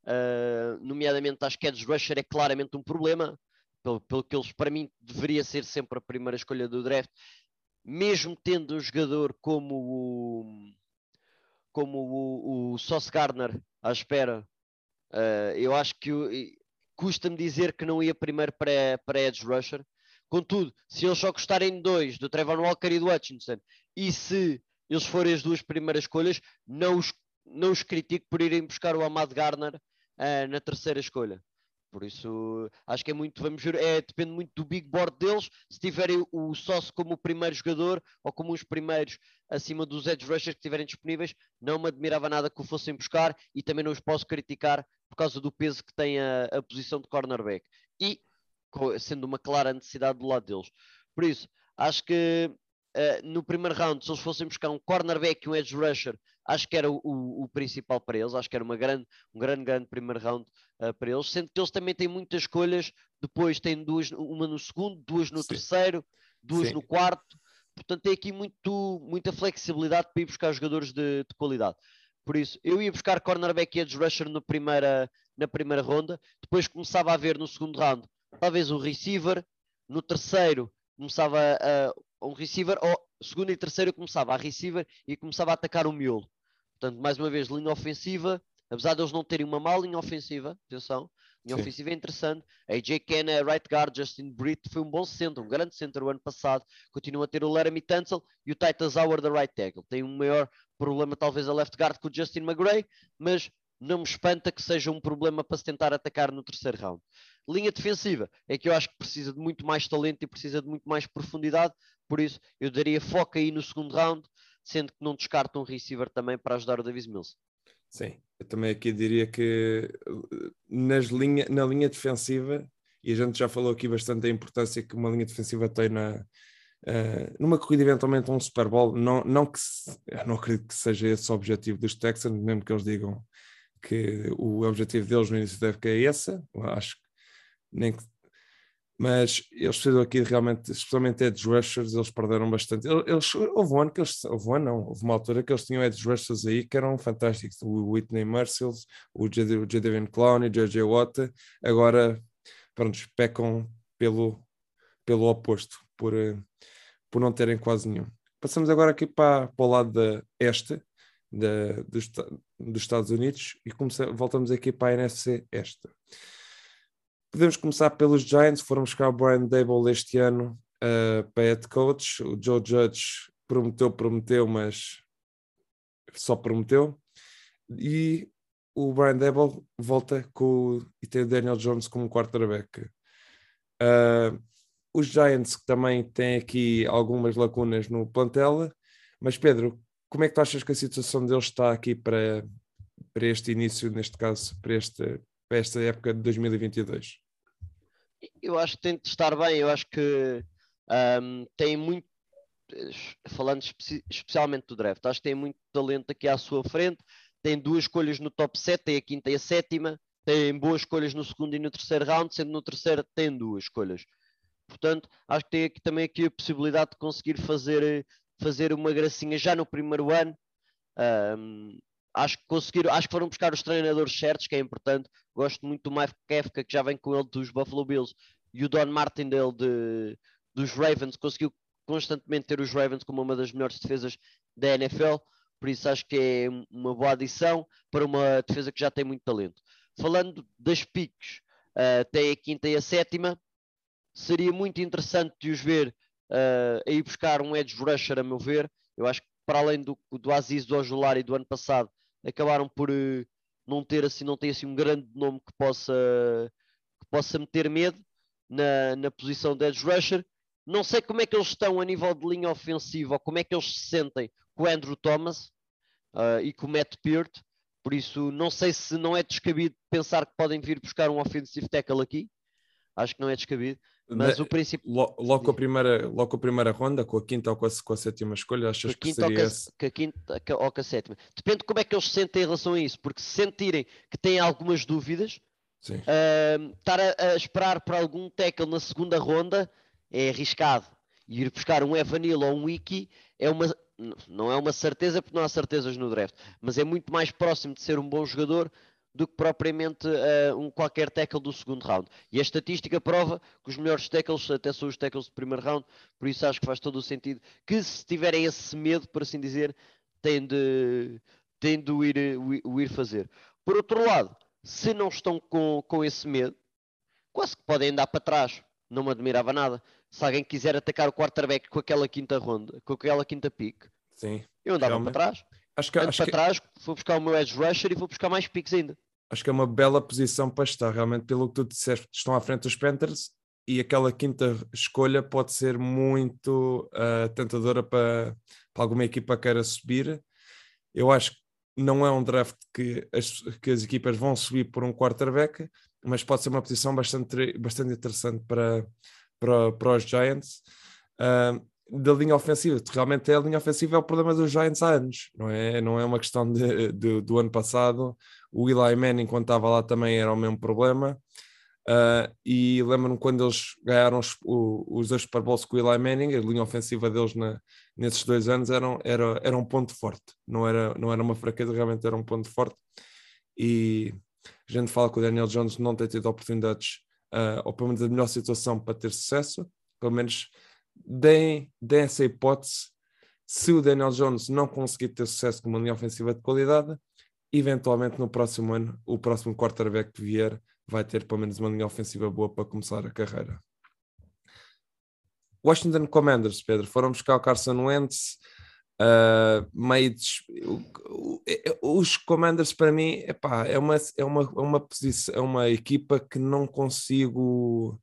Uh, nomeadamente, acho que Edge Rusher é claramente um problema, pelo, pelo que eles, para mim, deveria ser sempre a primeira escolha do draft, mesmo tendo um jogador como o, como o, o Sauce Gardner à espera. Uh, eu acho que custa-me dizer que não ia primeiro para, para Edge Rusher. Contudo, se eles só gostarem de dois, do Trevor Walker e do Hutchinson, e se eles forem as duas primeiras escolhas, não os, não os critico por irem buscar o Amad Garner uh, na terceira escolha. Por isso, acho que é muito, vamos ver, é, depende muito do big board deles. Se tiverem o sócio como o primeiro jogador ou como os primeiros acima dos edge rushers que estiverem disponíveis, não me admirava nada que o fossem buscar e também não os posso criticar por causa do peso que tem a, a posição de cornerback. E sendo uma clara necessidade do lado deles. Por isso, acho que uh, no primeiro round, se eles fossem buscar um cornerback e um edge rusher, acho que era o, o, o, principal para eles, acho que era uma grande, um grande, grande primeiro round uh, para eles, sendo que eles também têm muitas escolhas, depois têm duas, uma no segundo, duas no Sim. terceiro, duas Sim. no quarto, portanto tem aqui muito, muita flexibilidade para ir buscar jogadores de, de qualidade. Por isso, eu ia buscar cornerback e edge rusher no primeira, na primeira ronda, depois começava a ver no segundo round, talvez um receiver, no terceiro começava a, um receiver, ou segundo e terceiro começava a receiver e começava a atacar o miolo. Portanto, mais uma vez, linha ofensiva, apesar de eles não terem uma má linha ofensiva, atenção, linha Sim. ofensiva é interessante. AJ Kenna, right guard, Justin Britt foi um bom centro, um grande centro o ano passado. Continua a ter o Laramie Tunsil e o Titus Howard da right tackle. Tem um maior problema, talvez, a left guard com o Justin McGray, mas não me espanta que seja um problema para se tentar atacar no terceiro round. Linha defensiva é que eu acho que precisa de muito mais talento e precisa de muito mais profundidade, por isso eu daria foco aí no segundo round sendo que não descarta um receiver também para ajudar o Davis Mills. Sim, eu também aqui diria que nas linha, na linha defensiva, e a gente já falou aqui bastante da importância que uma linha defensiva tem na, uh, numa corrida eventualmente um Super Bowl, não, não que eu não acredito que seja esse o objetivo dos Texans, mesmo que eles digam que o objetivo deles no início da época é esse, acho que nem que mas eles precisam aqui realmente, especialmente edge rushers, eles perderam bastante. Eles, houve um ano que eles, houve um ano não, houve uma altura que eles tinham edge rushers aí que eram fantásticos, o Whitney Merciless, o Jadavion Clowney, o J.J. Watt, agora, pronto, pecam pelo, pelo oposto, por, eh, por não terem quase nenhum. Passamos agora aqui para, para o lado da este, da, dos, dos Estados Unidos, e voltamos aqui para a NFC Este. Podemos começar pelos Giants, foram buscar o Brian Dable este ano uh, para head coach. O Joe Judge prometeu, prometeu, mas só prometeu. E o Brian Dable volta com e tem o Daniel Jones como quarterback. Uh, os Giants também têm aqui algumas lacunas no plantel, mas Pedro, como é que tu achas que a situação deles está aqui para, para este início, neste caso, para, este, para esta época de 2022? Eu acho que tem de estar bem, eu acho que um, tem muito, falando espe especialmente do draft, acho que tem muito talento aqui à sua frente, tem duas escolhas no top 7, tem a quinta e a sétima, tem boas escolhas no segundo e no terceiro round, sendo no terceiro tem duas escolhas. Portanto, acho que tem aqui também aqui a possibilidade de conseguir fazer, fazer uma gracinha já no primeiro ano. Um, acho que conseguiram, acho que foram buscar os treinadores certos, que é importante. Gosto muito do Mike Kefka, que já vem com ele dos Buffalo Bills, e o Don Martindale de, dos Ravens, conseguiu constantemente ter os Ravens como uma das melhores defesas da NFL, por isso acho que é uma boa adição para uma defesa que já tem muito talento. Falando das piques, uh, tem a quinta e a sétima, seria muito interessante de os ver uh, a ir buscar um edge rusher, a meu ver. Eu acho que para além do, do Aziz, do Ojulari do ano passado, acabaram por uh, não ter assim, não ter assim um grande nome que possa, que possa meter medo na, na posição de edge rusher. Não sei como é que eles estão a nível de linha ofensiva, ou como é que eles se sentem com o Andrew Thomas uh, e com o Matt Peart. Por isso, não sei se não é descabido pensar que podem vir buscar um offensive tackle aqui. Acho que não é descabido. Mas o princípio. Logo com a primeira, logo com a primeira ronda, com a quinta ou com a, com a sétima escolha, achas que seria ou? Com a quinta ou com a sétima. Depende de como é que eles se sentem em relação a isso, porque se sentirem que têm algumas dúvidas, uh, estar a, a, esperar por algum tackle na segunda ronda é arriscado. E ir buscar um Evanil ou um Wiki é uma, não é uma certeza, porque não há certezas no draft, mas é muito mais próximo de ser um bom jogador do que propriamente uh, um qualquer tackle do segundo round. E a estatística prova que os melhores tackles até são os tackles do primeiro round, por isso acho que faz todo o sentido que se tiverem esse medo, por assim dizer, têm de, têm de o, ir, o, ir fazer. Por outro lado, se não estão com, com esse medo, quase que podem andar para trás. Não me admirava nada. Se alguém quiser atacar o quarterback com aquela quinta ronda, com aquela quinta pick, Sim, eu andava realmente. para trás. Acho que, acho para que... trás, vou buscar o meu edge rusher e vou buscar mais picks ainda acho que é uma bela posição para estar, realmente, pelo que tu disseste, estão à frente dos Panthers e aquela quinta escolha pode ser muito uh, tentadora para, para alguma equipa queira subir. Eu acho que não é um draft que as, que as equipas vão subir por um quarterback, mas pode ser uma posição bastante, bastante interessante para, para, para os Giants. Uh, da linha ofensiva, realmente é a linha ofensiva é o problema dos Giants há anos, não é, não é uma questão de, de do ano passado. O Eli Manning, quando estava lá, também era o mesmo problema. Uh, e lembro-me quando eles ganharam os, os dois Super Bowls com o Eli Manning, a linha ofensiva deles na, nesses dois anos era, era, era um ponto forte, não era, não era uma fraqueza, realmente era um ponto forte. E a gente fala que o Daniel Jones não tem tido oportunidades, uh, ou pelo menos a melhor situação para ter sucesso, pelo menos deem, deem essa hipótese. Se o Daniel Jones não conseguir ter sucesso com uma linha ofensiva de qualidade, eventualmente no próximo ano, o próximo quarterback que vier vai ter pelo menos uma linha ofensiva boa para começar a carreira. Washington Commanders, Pedro, foram buscar o Carson Wentz, uh, os Commanders para mim epá, é, uma, é, uma, é, uma posição, é uma equipa que não consigo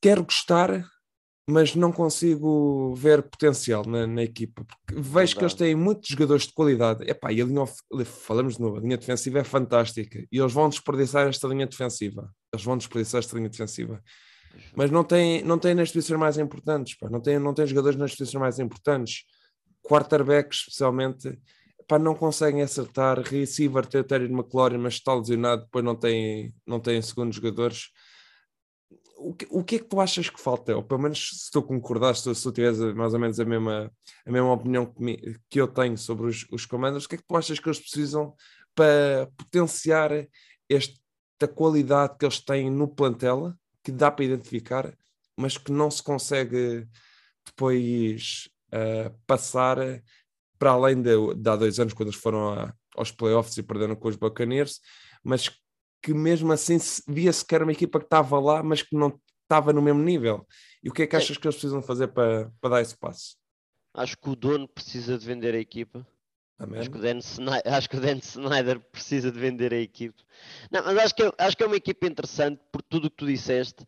quero gostar mas não consigo ver potencial na, na equipa. Porque vejo que eles têm muitos jogadores de qualidade. Epá, e a linha, falamos de novo, a linha defensiva é fantástica. E eles vão desperdiçar esta linha defensiva. Eles vão desperdiçar esta linha defensiva. Mas não têm, não têm nas posições mais importantes. Pá. Não, têm, não têm jogadores nas posições mais importantes. Quarterbacks, especialmente, pá, não conseguem acertar. Receiver, Terry McLaurin, mas está lesionado. Depois não têm, não têm segundos jogadores o que, o que é que tu achas que falta? Ou pelo menos se tu concordaste, se tu tiveres mais ou menos a mesma, a mesma opinião que, me, que eu tenho sobre os, os comandos, o que é que tu achas que eles precisam para potenciar esta qualidade que eles têm no plantel, que dá para identificar, mas que não se consegue depois uh, passar para além de, de, há dois anos, quando eles foram a, aos playoffs e perderam com os Buccaneers, mas que mesmo assim via-se que era uma equipa que estava lá, mas que não estava no mesmo nível. E o que é que achas que eles precisam fazer para, para dar esse passo? Acho que o dono precisa de vender a equipa. Acho que, o Dan Snyder, acho que o Dan Snyder precisa de vender a equipa. Não, mas acho que, é, acho que é uma equipa interessante por tudo o que tu disseste.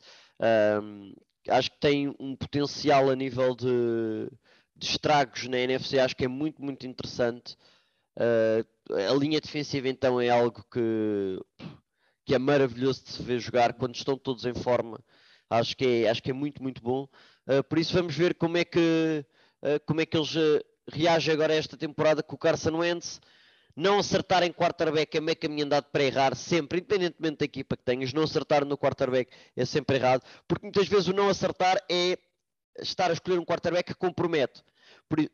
Um, acho que tem um potencial a nível de, de, estragos na NFC. Acho que é muito, muito interessante. Uh, a linha defensiva então é algo que que é maravilhoso de se ver jogar quando estão todos em forma. Acho que é, acho que é muito, muito bom. Uh, por isso vamos ver como é que, uh, como é que eles uh, reagem agora a esta temporada com o Carson Wentz. Não acertar em quarterback é meio caminho andado para errar, sempre, independentemente da equipa que tenhas. Não acertar no quarterback é sempre errado, porque muitas vezes o não acertar é estar a escolher um quarterback que compromete.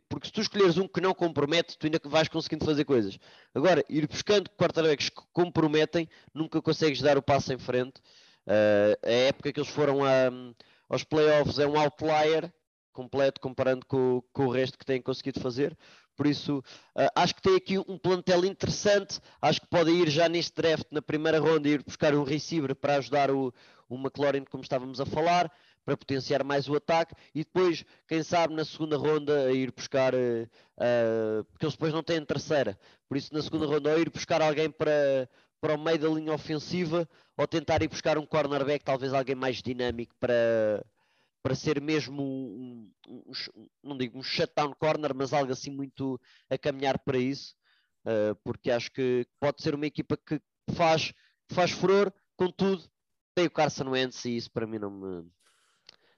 Porque se tu escolheres um que não compromete, tu ainda vais conseguindo fazer coisas. Agora, ir buscando quarterbacks que comprometem, nunca consegues dar o passo em frente. Uh, a época que eles foram a, aos playoffs é um outlier completo comparando com, com o resto que têm conseguido fazer. Por isso, uh, acho que tem aqui um plantel interessante. Acho que pode ir já neste draft, na primeira ronda, ir buscar um receiver para ajudar o, o McLaurin, como estávamos a falar, para potenciar mais o ataque. E depois, quem sabe, na segunda ronda, a ir buscar. Uh, porque eles depois não têm terceira. Por isso, na segunda ronda, ou ir buscar alguém para, para o meio da linha ofensiva, ou tentar ir buscar um cornerback, talvez alguém mais dinâmico para para ser mesmo um, um, um, não digo um shutdown corner, mas algo assim muito a caminhar para isso, uh, porque acho que pode ser uma equipa que faz, faz furor, contudo, tem o Carson Wentz e isso para mim não me,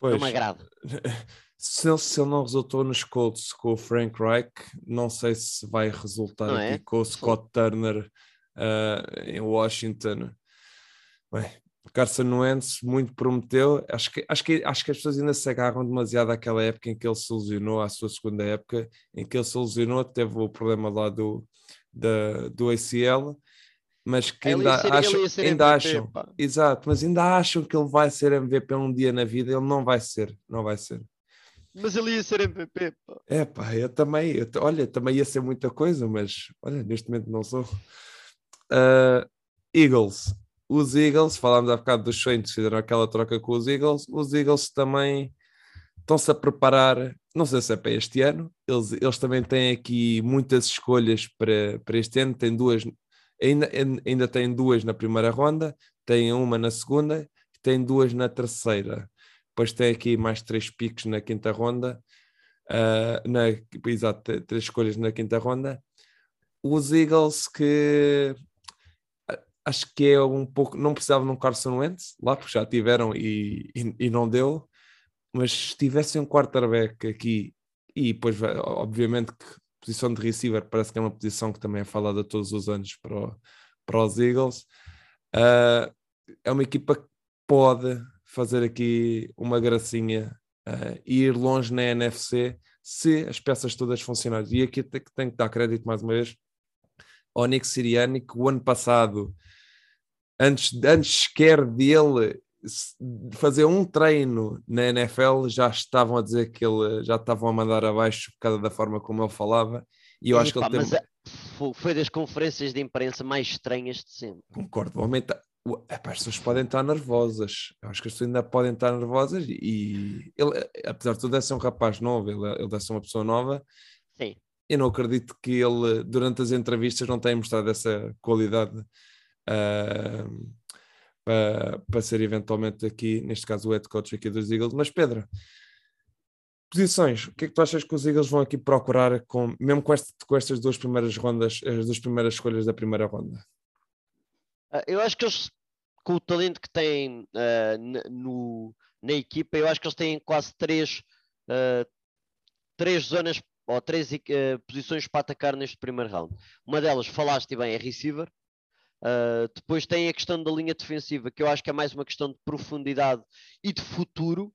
pois, não me agrada. Se ele, se ele não resultou nos Colts com o Frank Reich, não sei se vai resultar não aqui é? com o Scott Turner uh, em Washington. Bem, Carson Wentz muito prometeu. Acho que, acho, que, acho que as pessoas ainda se agarram demasiado àquela época em que ele se lesionou, à sua segunda época, em que ele se lesionou, teve o problema lá do, da, do ACL, mas que ainda, ser, acham, ainda MVP, acham exato, mas ainda acham que ele vai ser MVP um dia na vida, ele não vai ser, não vai ser. Mas ele ia ser MVP. Pá. É pá, eu também, eu, olha, também ia ser muita coisa, mas olha, neste momento não sou. Uh, Eagles, os Eagles, falámos há bocado dos Saints, fizeram aquela troca com os Eagles, os Eagles também estão-se a preparar, não sei se é para este ano, eles, eles também têm aqui muitas escolhas para, para este ano, tem duas, ainda, ainda têm duas na primeira ronda, têm uma na segunda, tem duas na terceira, depois tem aqui mais três piques na quinta ronda, uh, na, exato, três escolhas na quinta ronda, os Eagles que acho que é um pouco. Não precisavam de um Carson Wentz lá, porque já tiveram e, e, e não deu. Mas se tivessem um quarterback aqui, e depois, obviamente, que posição de receiver parece que é uma posição que também é falada todos os anos para, o, para os Eagles. Uh, é uma equipa que pode fazer aqui uma gracinha uh, e ir longe na NFC se as peças todas funcionarem. E aqui tenho que dar crédito mais uma vez ao Nick Siriani, que o ano passado antes, antes sequer dele fazer um treino na NFL, já estavam a dizer que ele já estavam a mandar abaixo por causa da forma como ele falava. E eu acho que ele tem... É, foi das conferências de imprensa mais estranhas de sempre. Concordo, tá... as pessoas podem estar nervosas. Eu acho que as pessoas ainda podem estar nervosas e ele, apesar de tudo, é ser um rapaz novo, ele, ele deve ser uma pessoa nova. Sim. Eu não acredito que ele, durante as entrevistas, não tenha mostrado essa qualidade uh, para, para ser eventualmente aqui, neste caso, o head coach aqui dos Eagles. Mas Pedro, posições, o que é que tu achas que os Eagles vão aqui procurar, com, mesmo com, este, com estas duas primeiras rondas, as duas primeiras escolhas da primeira ronda? Ah, eu acho que eles, com o talento que têm uh, no, na equipa, eu acho que eles têm quase três, uh, três zonas ou três uh, posições para atacar neste primeiro round. Uma delas, falaste bem, é receiver. Uh, depois tem a questão da linha defensiva, que eu acho que é mais uma questão de profundidade e de futuro.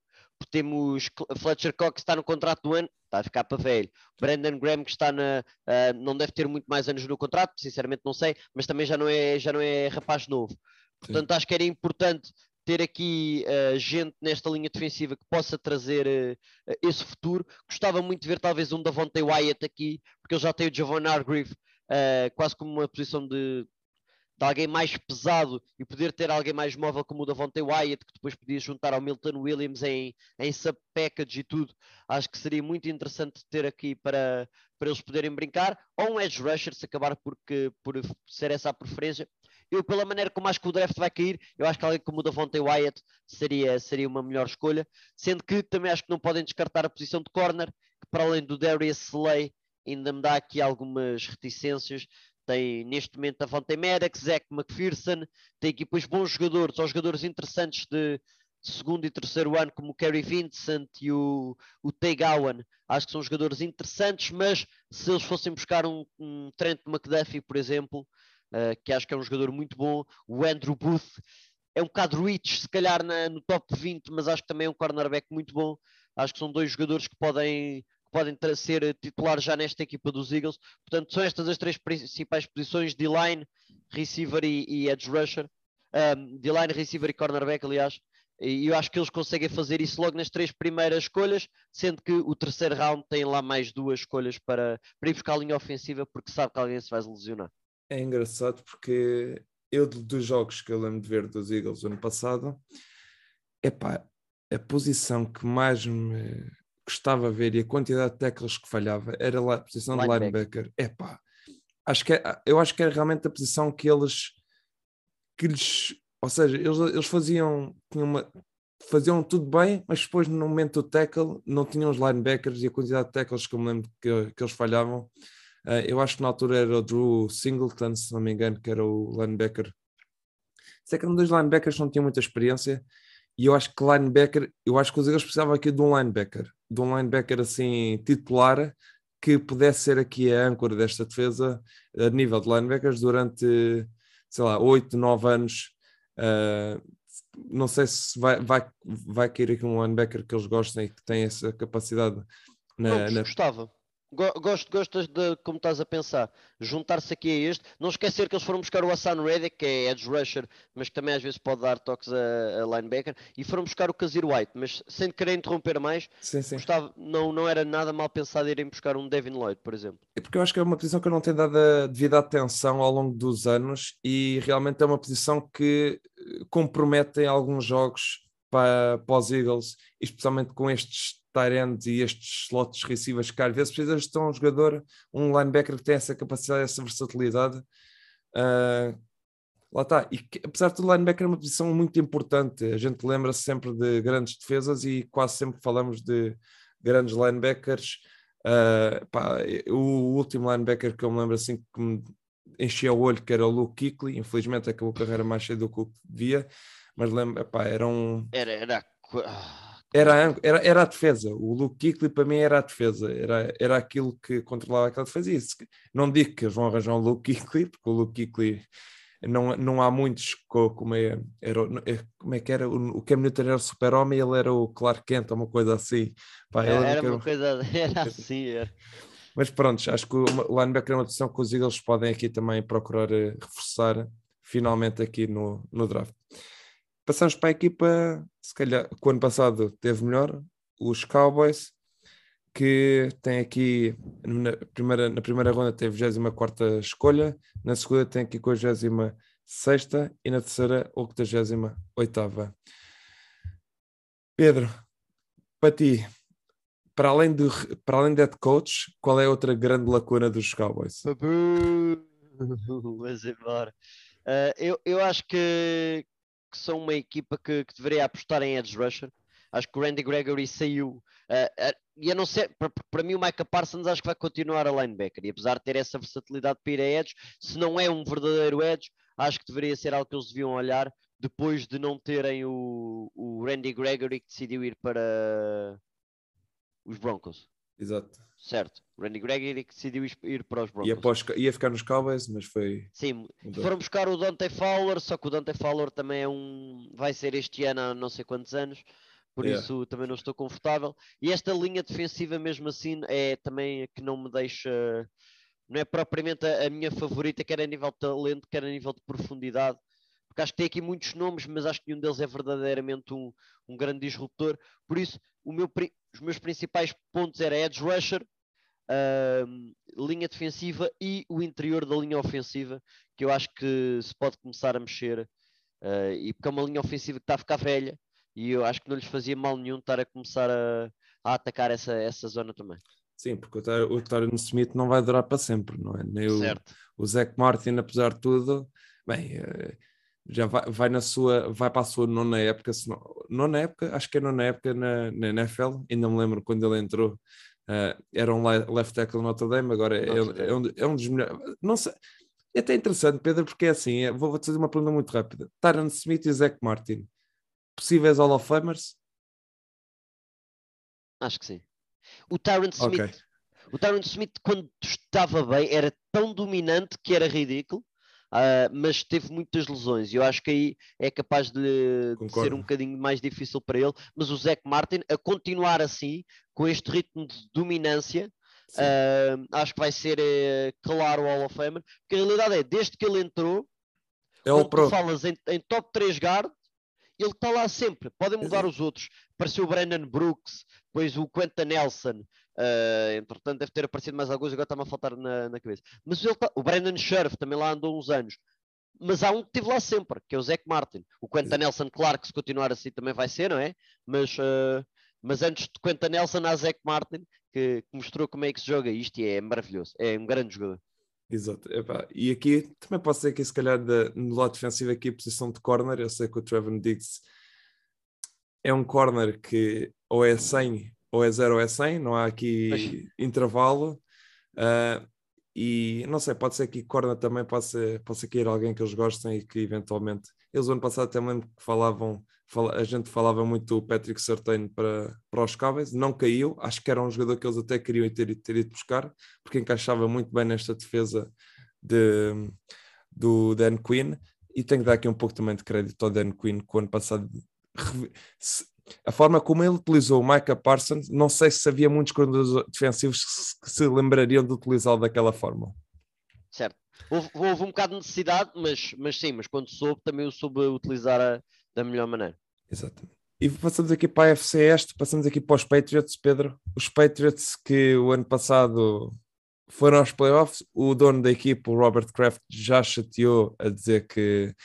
Temos Fletcher Cox que está no contrato do ano, está a ficar para velho. Brandon Graham que está na. Uh, não deve ter muito mais anos no contrato, sinceramente não sei, mas também já não é, já não é rapaz novo. Portanto, Sim. acho que era importante ter aqui uh, gente nesta linha defensiva que possa trazer uh, esse futuro. Gostava muito de ver talvez um Davonte Wyatt aqui, porque ele já tem o Javon Hargrave uh, quase como uma posição de de alguém mais pesado e poder ter alguém mais móvel como o Davonte Wyatt, que depois podia juntar ao Milton Williams em, em sub-package e tudo, acho que seria muito interessante ter aqui para, para eles poderem brincar, ou um edge rusher, se acabar por, por ser essa a preferência. Eu, pela maneira como acho que o draft vai cair, eu acho que alguém como o Davonte Wyatt seria, seria uma melhor escolha, sendo que também acho que não podem descartar a posição de corner, que para além do Darius Slay, ainda me dá aqui algumas reticências tem neste momento a Fonte Merrick, Zach McPherson, tem aqui bons jogadores, ou jogadores interessantes de, segundo e terceiro ano, como o Kerry Vincent e o, o Tay Gowan, acho que são jogadores interessantes, mas se eles fossem buscar um, um Trent McDuffie, por exemplo, uh, que acho que é um jogador muito bom, o Andrew Booth é um bocado rich, se calhar na, no top 20, mas acho que também é um cornerback muito bom. Acho que são dois jogadores que podem, podem ser titulares já nesta equipa dos Eagles. Portanto, são estas as três principais posições: D-line, receiver e, e edge rusher. Um, D-line, receiver e cornerback, aliás. E eu acho que eles conseguem fazer isso logo nas três primeiras escolhas, sendo que o terceiro round tem lá mais duas escolhas para, para ir buscar a linha ofensiva, porque sabe que alguém se vai lesionar. É engraçado porque eu, dos jogos que eu lembro de ver dos Eagles ano passado, epá, a posição que mais me gostava de ver e a quantidade de tackles que falhava era a posição de linebacker. Epá, acho que é, eu acho que era realmente a posição que eles que lhes ou seja, eles, eles faziam, uma, faziam tudo bem, mas depois no momento do tackle não tinham os linebackers e a quantidade de tackles que eu me lembro que, que eles falhavam. Uh, eu acho que na altura era o Drew Singleton, se não me engano, que era o linebacker. Sei que eram dois linebackers que não tinham muita experiência e eu acho que linebacker, eu acho que os Eagles precisavam aqui de um linebacker, de um linebacker assim titular que pudesse ser aqui a âncora desta defesa a nível de linebackers durante, sei lá, 8, 9 anos Uh, não sei se vai, vai, vai cair aqui um linebacker que eles gostem e que tem essa capacidade. Na, não, na... gostava. Gosto, gostas de como estás a pensar, juntar-se aqui a este. Não esquecer que eles foram buscar o Hassan Reddick, que é edge rusher, mas que também às vezes pode dar toques a, a linebacker, e foram buscar o Kazir White, mas sem querer interromper mais, sim, sim. Gostava, não, não era nada mal pensado irem buscar um Devin Lloyd, por exemplo. É porque eu acho que é uma posição que eu não tenho dado a devida atenção ao longo dos anos e realmente é uma posição que compromete em alguns jogos para, para os Eagles, especialmente com estes tight e estes slots receivers que às vezes precisas de um jogador, um linebacker que tem essa capacidade, essa versatilidade. Uh, lá está. E que, apesar de tudo, o linebacker é uma posição muito importante. A gente lembra -se sempre de grandes defesas e quase sempre falamos de grandes linebackers. Uh, pá, o último linebacker que eu me lembro assim que me enchia o olho, que era o Luke Kuechly, infelizmente acabou a carreira mais cedo do que devia, mas lembro, pá, era um... Era, era era, era, era a defesa. O Luke Kuechly para mim era a defesa. Era, era aquilo que controlava aquela defesa. Isso. Não digo que eles vão arranjar um Luke Kuechly, porque o Luke Kuechly não, não há muitos como é, era, é, como é que era? O, o Cam Newton era o super-homem ele era o Clark Kent, uma coisa assim. Pá, era, era uma coisa, era assim. Era. Mas pronto, acho que o linebacker é uma posição que os Eagles podem aqui também procurar eh, reforçar finalmente aqui no, no draft. Passamos para a equipa, se calhar, que o ano passado teve melhor, os Cowboys, que tem aqui na primeira, na primeira ronda teve 24 escolha, na segunda tem aqui 56 e na terceira 88. Pedro, para ti, para além, de, para além de head coach, qual é a outra grande lacuna dos Cowboys? Vamos embora. Uh, eu, eu acho que, que são uma equipa que, que, deveria apostar em edge rusher. Acho que o Randy Gregory saiu. Uh, uh, e a não ser, para, para mim, o Micah Parsons acho que vai continuar a linebacker. E apesar de ter essa versatilidade para ir a edge, se não é um verdadeiro edge, acho que deveria ser algo que eles deviam olhar depois de não terem o, o Randy Gregory que decidiu ir para os Broncos. Exato. Certo. O Randy Gregory que decidiu ir para os Broncos. Ia, após, ia ficar nos Cowboys, mas foi. Sim, mudou. foram buscar o Dante Fowler, só que o Dante Fowler também é um. vai ser este ano há não sei quantos anos, por yeah. isso também não estou confortável. E esta linha defensiva, mesmo assim, é também que não me deixa. Não é propriamente a, a minha favorita, quer a nível de talento, quer a nível de profundidade porque acho que tem aqui muitos nomes, mas acho que nenhum deles é verdadeiramente um, um grande disruptor. Por isso, meu, os meus principais pontos eram edge rusher, uh, linha defensiva e o interior da linha ofensiva, que eu acho que se pode começar a mexer, uh, e porque é uma linha ofensiva que está a ficar velha, e eu acho que não lhes fazia mal nenhum estar a começar a, a atacar essa, essa zona também. Sim, porque o Tyron Smith não vai durar para sempre, não é? Nem o, o Zach Martin, apesar de tudo, bem, uh, já vai, vai, na sua, vai para a sua nona época, não, nona época, acho que é nona época na, na NFL, ainda me lembro quando ele entrou, uh, era um left tackle Notre Dame, agora é, é, um, é um dos melhores, não sei, é até interessante, Pedro, porque é assim, é, vou, te fazer uma pergunta muito rápida, Tyron Smith e Zach Martin, possíveis Hall of Famers? Acho que sim. O Tyron Smith, okay. o Tyron Smith quando estava bem era tão dominante que era ridículo, uh, mas teve muitas lesões e eu acho que aí é capaz de, de, ser um bocadinho mais difícil para ele. Mas o Zach Martin, a continuar assim, com este ritmo de dominância, uh, acho que vai ser uh, claro o Hall of Famer, porque a realidade é, desde que ele entrou, é quando tu falas em, em top 3 guard, ele está lá sempre. Podem mudar Exato. os outros. Apareceu o Brandon Brooks, depois o Quentin Nelson. Uh, entretanto, deve ter aparecido mais alguns, agora está-me a faltar na, na cabeça. Mas tá, o Brandon Scherf também lá andou uns anos. Mas há um que esteve lá sempre, que é o Zach Martin. O Quentin Nelson, claro que se continuar assim também vai ser, não é? Mas, uh, mas antes de Quentin Nelson, há Zach Martin, que, que, mostrou como é que se joga isto e é maravilhoso. É um grande jogador. Exato. Epá, e aqui também posso dizer que se calhar de, no lado defensivo aqui a posição de corner, eu sei que o Trevor Diggs é um corner que ou é 100 ou é 0 ou é 100, não há aqui Mas... intervalo. Uh, e não sei, pode ser que corner também possa, possa cair alguém que eles gostem e que eventualmente. Eles, ano passado, até lembro que falavam, fala, a gente falava muito do Patrick Sertain para, para os Cowboys, não caiu. Acho que era um jogador que eles até queriam ter, ter ido buscar, porque encaixava muito bem nesta defesa de, do Dan Quinn. E tenho que dar aqui um pouco também de crédito ao Dan Quinn, que o ano passado a forma como ele utilizou o Micah Parsons, não sei se havia muitos coordenadores defensivos que se lembrariam de utilizá-lo daquela forma. Certo. Houve, houve, um bocado de necessidade, mas, mas sim, mas quando soube, também o soube utilizar a, da melhor maneira. Exatamente. E passamos aqui para a FC Este, passamos aqui para os Patriots, Pedro. Os Patriots que o ano passado foram aos playoffs, o dono da equipe, o Robert Kraft, já chateou a dizer que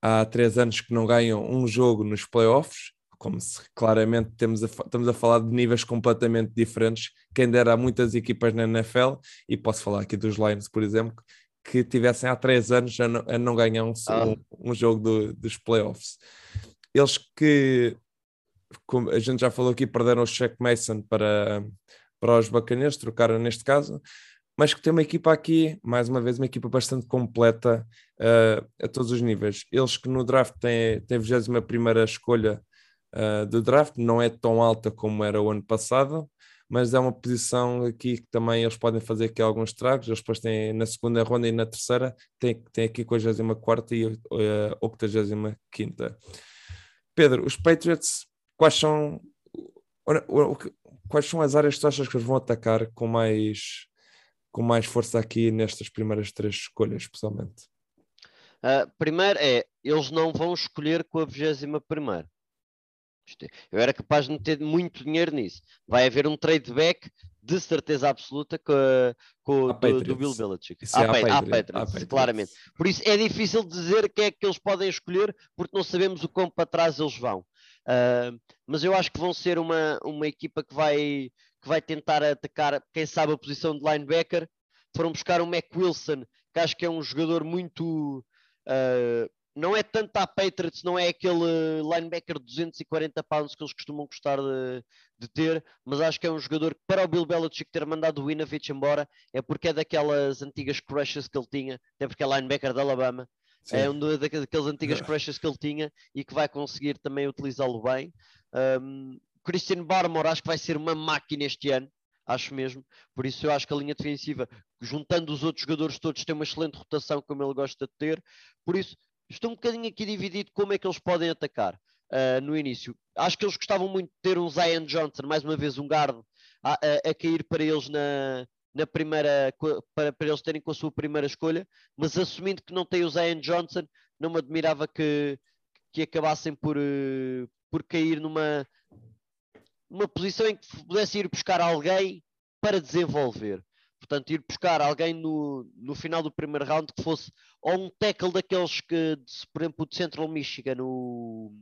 há três anos que não ganham um jogo nos playoffs como se claramente temos a, estamos a falar de níveis completamente diferentes. Quem dera há muitas equipas na NFL, e posso falar aqui dos Lions, por exemplo, que tivessem há três anos a não, a não ganhar um, ah. um, um jogo do, dos playoffs. Eles que, como a gente já falou aqui, perderam o Shaq Mason para, para os Bacaneiros, trocaram neste caso, mas que tem uma equipa aqui, mais uma vez, uma equipa bastante completa uh, a todos os níveis. Eles que no draft têm, têm a 21 escolha uh, do draft, não é tão alta como era o ano passado, mas é uma posição aqui que também eles podem fazer aqui alguns tragos. Eles depois têm na segunda ronda e na terceira, tem, tem aqui a 44 e a 85. Pedro, os Patriots, quais são, quais são as áreas que achas que eles vão atacar com mais, com mais força aqui nestas primeiras três escolhas, especialmente? Uh, primeiro é, eles não vão escolher com a 21 primeira. É, eu era capaz de meter muito dinheiro nisso. Vai haver um trade back de certeza absoluta com, com do, do, Bill Belichick. Isso é Patriots, Patriots, Patriots, claramente. Por isso é difícil dizer quem é que eles podem escolher, porque não sabemos o quão para trás eles vão. Uh, mas eu acho que vão ser uma, uma equipa que vai, que vai tentar atacar, quem sabe, a posição de linebacker. Foram buscar o Mac Wilson, que acho que é um jogador muito. Uh, não é tanto a Patriots, não é aquele linebacker de 240 pounds que eles costumam gostar de, de, ter, mas acho que é um jogador que para o Bill Belichick ter mandado o Winovich embora é porque é daquelas antigas crushes que ele tinha, até porque é linebacker da Alabama, Sim. é um daqueles antigas crushes que ele tinha e que vai conseguir também utilizá-lo bem. Um, Christian Barmore acho que vai ser uma máquina este ano, acho mesmo. Por isso eu acho que a linha defensiva, juntando os outros jogadores todos, tem uma excelente rotação como ele gosta de ter. Por isso, estou um bocadinho aqui dividido como é que eles podem atacar uh, no início. Acho que eles gostavam muito de ter um Zion Johnson, mais uma vez um guard, a, a, a cair para eles na, na primeira, para, para eles terem com a sua primeira escolha, mas assumindo que não tem o Zion Johnson, não me admirava que, que acabassem por, uh, por cair numa, numa posição em que pudesse ir buscar alguém para desenvolver. Portanto, ir buscar alguém no, no final do primeiro round que fosse ou um tackle daqueles que, por exemplo, de Central Michigan, o.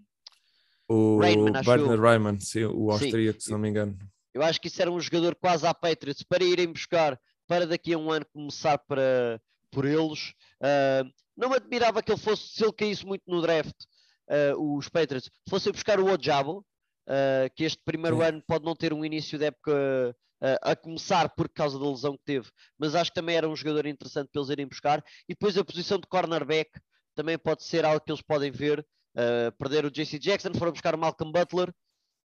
O Raymond, Raymond, sim, o austríaco, se não me engano. Eu acho que isso era um jogador quase à Patriots para irem buscar para daqui a um ano começar para, por eles. Uh, não me admirava que ele fosse, se ele caísse muito no draft, uh, os Patriots, fossem buscar o Ojabo, uh, que este primeiro sim. ano pode não ter um início de época a começar por causa da lesão que teve, mas acho que também era um jogador interessante para eles irem buscar. E depois a posição de cornerback também pode ser algo que eles podem ver. Uh, perder o JC Jackson, foram buscar o Malcolm Butler.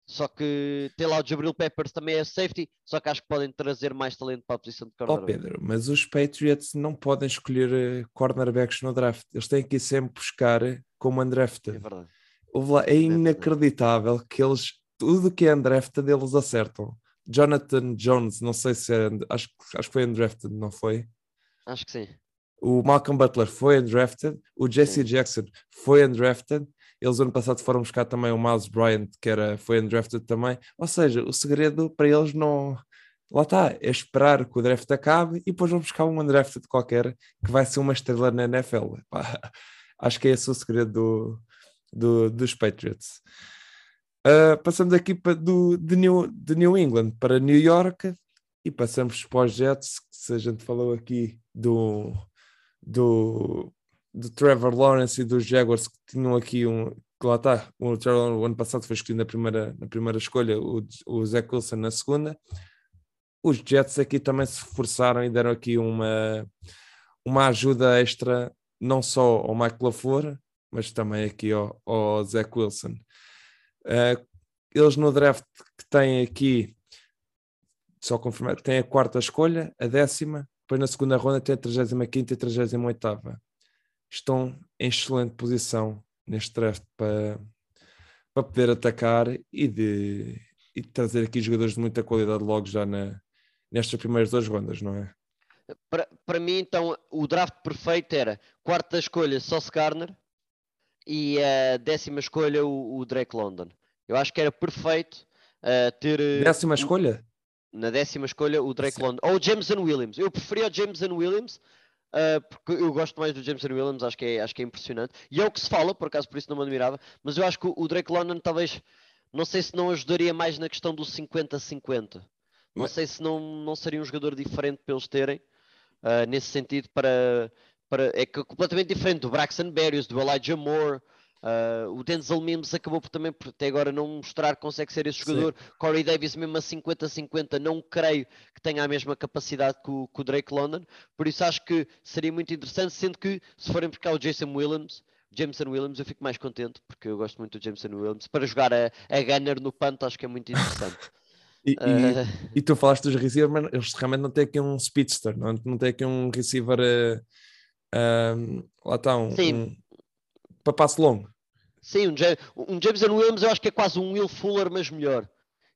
Só que tem lá o Jabril Peppers também é safety, só que acho que podem trazer mais talento para a posição de cornerback. Oh Pedro, mas os Patriots não podem escolher eh, cornerbacks no draft. Eles têm que ir sempre buscar como undrafted. É verdade. Lá, é inacreditável que eles, tudo que é undrafted, eles acertam. Jonathan Jones, não sei se é, acho, acho que foi undrafted, não foi? Acho que sim. O Malcolm Butler foi undrafted, o Jesse Jackson foi undrafted, eles ano passado foram buscar também o Miles Bryant, que era, foi undrafted também. Ou seja, o segredo para eles não. Lá está, é esperar que o draft acabe e depois vão buscar um undrafted qualquer que vai ser uma estrela na NFL. Pá, acho que é esse o segredo do, do, dos Patriots. Uh, passamos aqui para, do, de, New, de New England para New York e passamos para os Jets, se a gente falou aqui do, do, do Trevor Lawrence e dos Jaguars que tinham aqui um. Que lá está, o Trevor o ano passado foi escolhido na primeira, na primeira escolha, o, o Zach Wilson na segunda. Os Jets aqui também se forçaram e deram aqui uma, uma ajuda extra, não só ao Mike LaFleur, mas também aqui ao, ao Zach Wilson. Uh, eles no draft que têm aqui, só confirmar, têm a quarta escolha, a décima, depois na segunda ronda tem a 35 e a 38 estão em excelente posição neste draft para, para poder atacar e de e trazer aqui jogadores de muita qualidade logo já na, nestas primeiras duas rondas, não é? Para, para mim, então, o draft perfeito era quarta escolha Sauce Garner e a décima escolha o, o, Drake London. Eu acho que era perfeito uh, ter. Eh, décima escolha? Na décima escolha o Drake Sim. London. Ou o Jameson Williams. Eu preferia o Jameson Williams Uh, porque eu gosto mais do Jameson Williams, acho que, é, acho que é impressionante. E é o que se fala, por acaso por isso não me admirava, mas eu acho que o Drake London talvez, não sei se não ajudaria mais na questão do 50-50. Não sei se não, não seria um jogador diferente para eles terem, uh, nesse sentido, para, para. É completamente diferente do Braxton Berrios, do Elijah Moore, Uh, o Denzel Mims acabou por também por até agora não mostrar que consegue ser esse jogador. Sim. Corey Davis, mesmo a 50-50, não creio que tenha a mesma capacidade que o, que o, Drake London. Por isso acho que seria muito interessante, sendo que se forem buscar o Jason Williams, Jameson Williams, eu fico mais contente, porque eu gosto muito do Jameson Williams. Para jogar a, a Gunner no panto, acho que é muito interessante. E, uh... e, e, tu falaste dos receivers, mas eles realmente não têm aqui um speedster, não, não têm aqui um receiver uh, uh, lá está, um, um, para passo longo. Sim, um, James, um Jameson Williams eu acho que é quase um Will Fuller, mas melhor.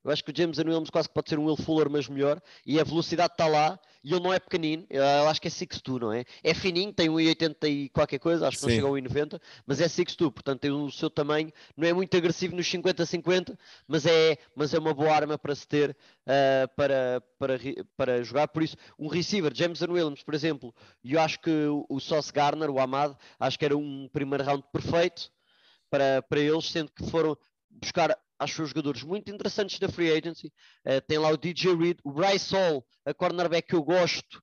Eu acho que o James Williams quase que pode ser um Will Fuller, mas melhor. E a velocidade está lá. E ele não é pequenino. Eu acho que é 6'2, não é? É fininho, tem 1,80 e qualquer coisa. Acho que Sim. não chega a 1,90. Mas é 6'2. Portanto, tem o seu tamanho. Não é muito agressivo nos 50-50. Mas é, mas é uma boa arma para se ter uh, para, para, para jogar. Por isso, um receiver, James Williams, por exemplo. E eu acho que o, o Sauce Garner, o Amad, acho que era um primeiro round perfeito para, para eles, sendo que foram buscar, acho os jogadores muito interessantes da Free Agency. Uh, tem lá o DJ Reed, o Bryce Hall, a cornerback que eu gosto,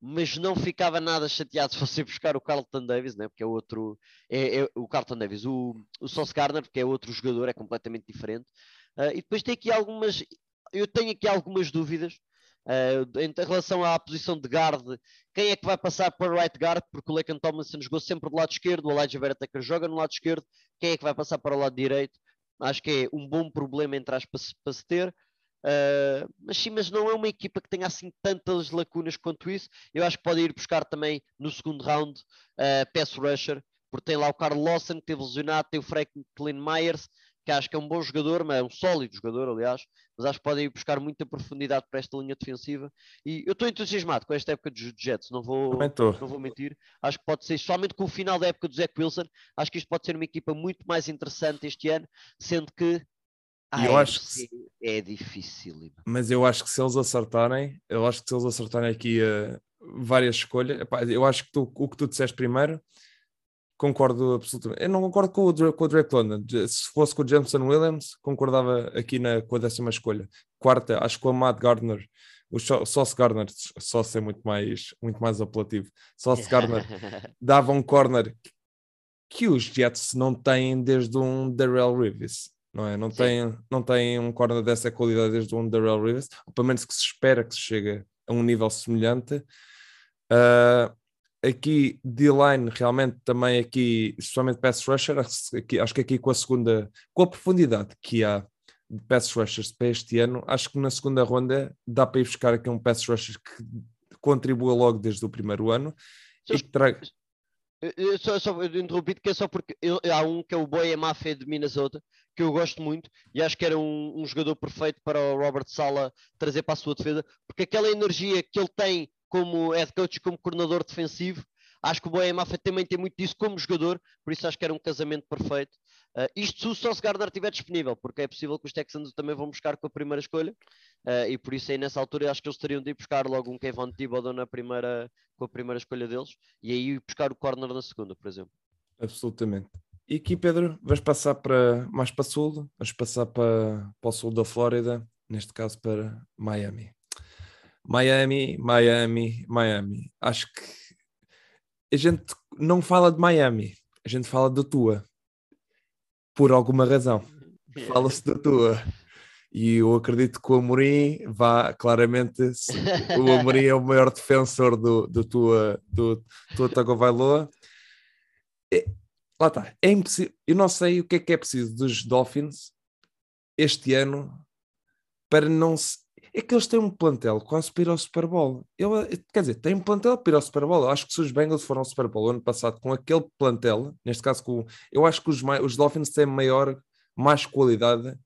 mas não ficava nada chateado se fosse buscar o Carlton Davis, né? porque é outro, é, é o Carlton Davis, o, o Sauce Gardner, porque é outro jogador, é completamente diferente. Uh, e depois tem aqui algumas, eu tenho aqui algumas dúvidas Uh, em relação à posição de guard, quem é que vai passar para o right guard? Porque o Laken Tomlinson jogou sempre do lado esquerdo, o Elijah Vera joga no lado esquerdo. Quem é que vai passar para o lado direito? Acho que é um bom problema entre aspas para se ter. Uh, mas sim, mas não é uma equipa que tenha assim tantas lacunas quanto isso. Eu acho que pode ir buscar também no segundo round uh, pass rusher, porque tem lá o Carl Lawson que teve lesionado, tem o Franklin Myers, que acho que é um bom jogador, mas é um sólido jogador, aliás, mas acho que podem ir buscar muita profundidade para esta linha defensiva. E eu estou entusiasmado com esta época dos Jets, não vou, não vou mentir. Acho que pode ser, somente com o final da época do Zach Wilson, acho que isto pode ser uma equipa muito mais interessante este ano, sendo que ah, eu acho que é difícil. Mas eu acho que se eles acertarem, eu acho que se eles acertarem aqui uh, várias escolhas, epá, eu acho que tu, o que tu disseste primeiro concordo absolutamente. Eu não concordo com o, com o Drake London. Se fosse com o Jameson Williams, concordava aqui na, com a décima escolha. Quarta, acho que com o Matt Gardner, o Sauce Gardner, só ser muito mais, muito mais apelativo. Sauce Gardner dava um corner que os Jets não têm desde um Darrell Reeves. Não, é? não, tem, não tem um corner dessa qualidade desde um Darrell Reeves, ou pelo menos que se espera que se chegue a um nível semelhante. Uh, aqui D-line realmente também aqui, especialmente pass rusher, aqui, acho que aqui com a segunda, com a profundidade que há de pass rushers para este ano, acho que na segunda ronda dá para ir buscar aqui um pass rusher que contribua logo desde o primeiro ano Só- e que traga. Eu- só, só eu interrompi que é só porque eu- há um que é o Boy Mafia de Minnesota que eu gosto muito e acho que era um, um jogador perfeito para o Robert Sala trazer para a sua defesa porque aquela energia que ele tem como head coach e como coordenador defensivo acho que o Boy Mafia também tem muito disso como jogador por isso acho que era um casamento perfeito Ah, isto se o Sauce Gardner estiver disponível porque é possível que os Texans também vão buscar com a primeira escolha ah, e por isso aí nessa altura acho que eles teriam de ir buscar logo um Kevin Thibodeau na primeira, com a primeira escolha deles e aí buscar o corner na segunda, por exemplo. Absolutamente. E aqui, Pedro, vais passar para mais para sul, vais passar para, para o sul da Flórida, neste caso para Miami. Miami, Miami, Miami. Acho que a gente não fala de Miami, a gente fala da tua. Por alguma razão. Fala-se da tua. E eu acredito que o Amorim vá claramente. O Amorim é o maior defensor do, do tua, do tua Tagovailoa. É, lá está. É impossível. Eu não sei o que é que é preciso dos Dolphins este ano para não se. É que eles têm um plantel quase para ir ao Super Bowl. Eu, quer dizer, têm um plantel para ir ao Super Bowl. Eu acho que se os Bengals foram ao Super Bowl ano passado com aquele plantel, neste caso, com, eu acho que os, os Dolphins têm maior, mais qualidade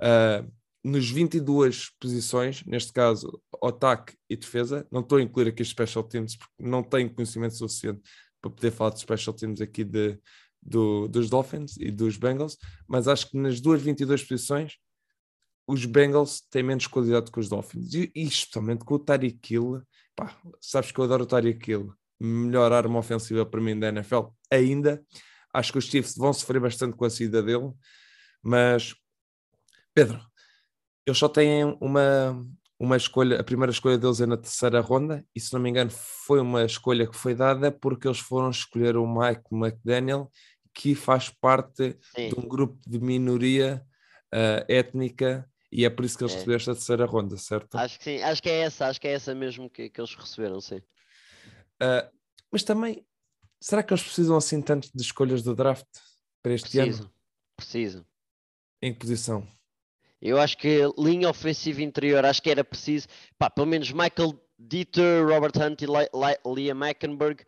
ah, nos 22 posições, neste caso, ataque e defesa. Não estou a incluir aqui os special teams porque não tenho conhecimento suficiente para poder falar de special teams aqui de, do- dos Dolphins e dos Bengals, mas acho que nas duas 22 posições os Bengals têm menos qualidade que os Dolphins. E, e especialmente com o Tyreek Hill, pá, sabes que eu adoro o Tyreek Hill, melhor arma ofensiva para mim da NFL ainda. Acho que os Chiefs vão sofrer bastante com a saída dele, mas Pedro, eles só têm uma, uma escolha, a primeira escolha deles é na terceira ronda, e se não me engano, foi uma escolha que foi dada porque eles foram escolher o Mike McDaniel, que faz parte Sim. de um grupo de minoria ah, étnica, e é por isso que eles É. receberam esta terceira ronda, certo? Acho que sim, acho que é essa, acho que é essa mesmo que, que eles receberam, sim. Ah, mas também, será que eles precisam assim tanto de escolhas do draft para este ano? Precisam, precisam. Em que posição? Eu acho que linha ofensiva interior, acho que era preciso, pá, pelo menos Michael Dieter, Robert Hunt e Li- Li- Liam Eckenberg,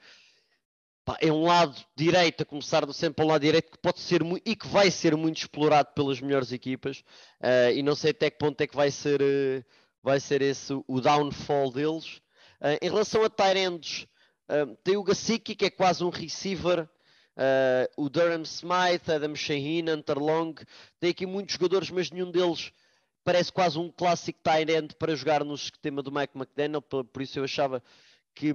pá, é um lado direito, a começar do sempre pelo lado direito, que pode ser e que vai ser muito explorado pelas melhores equipas, eh, e não sei até que ponto é que vai ser, eh, vai ser esse o downfall deles. Eh, em relação a Tyrands, tem o Gasicki, que é quase um receiver, o Durham Smythe, Adam Shaheen, Hunter Long, tem aqui muitos jogadores, mas nenhum deles parece quase um clássico tight end para jogar no sistema do Mike McDaniel, por isso eu achava que,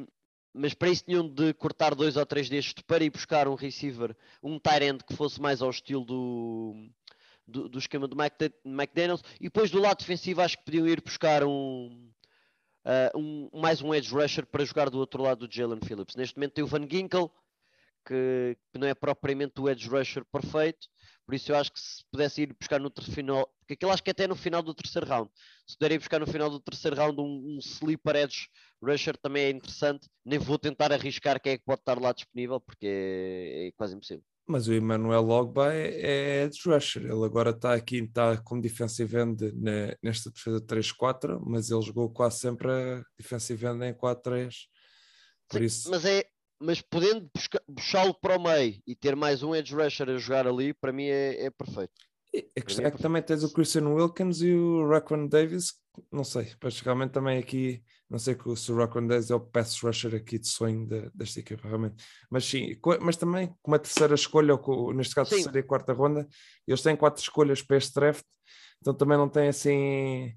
mas para isso tinham de cortar dois ou três destes para ir buscar um receiver, um tight end que fosse mais ao estilo do, do, do esquema do Mike, McDaniel, e depois do lado defensivo acho que podiam ir buscar um, ah, um, mais um edge rusher para jogar do outro lado do Jalen Phillips. Neste momento tem o Van Ginkel, que, que não é propriamente o edge rusher perfeito, por isso eu acho que se pudesse ir buscar no final, porque aquilo acho que até no final do terceiro round, se puder ir buscar no final do terceiro round um, um sleeper edge rusher também é interessante, nem vou tentar arriscar quem é que pode estar lá disponível, porque é, é quase impossível. Mas o Emmanuel Logba é, é edge rusher. Ele agora está aqui, está como defensive end ne- nesta defesa 3-4, mas ele jogou quase sempre a defensive end em 4-3. Por Sim, isso, Mas é, mas podendo puxá-lo para o meio e ter mais um edge rusher a jogar ali, para mim é, é perfeito. e a questão é é que também tens o Christian Wilkins e o Raquan Davis, não sei, mas realmente também aqui, não sei se o Raquan Davis é o pass rusher aqui de sonho de- desta equipa, realmente. Mas sim, mas também com uma terceira escolha, ou com, neste caso Sim. terceira e quarta ronda, eles têm quatro escolhas para este draft, então também não tem assim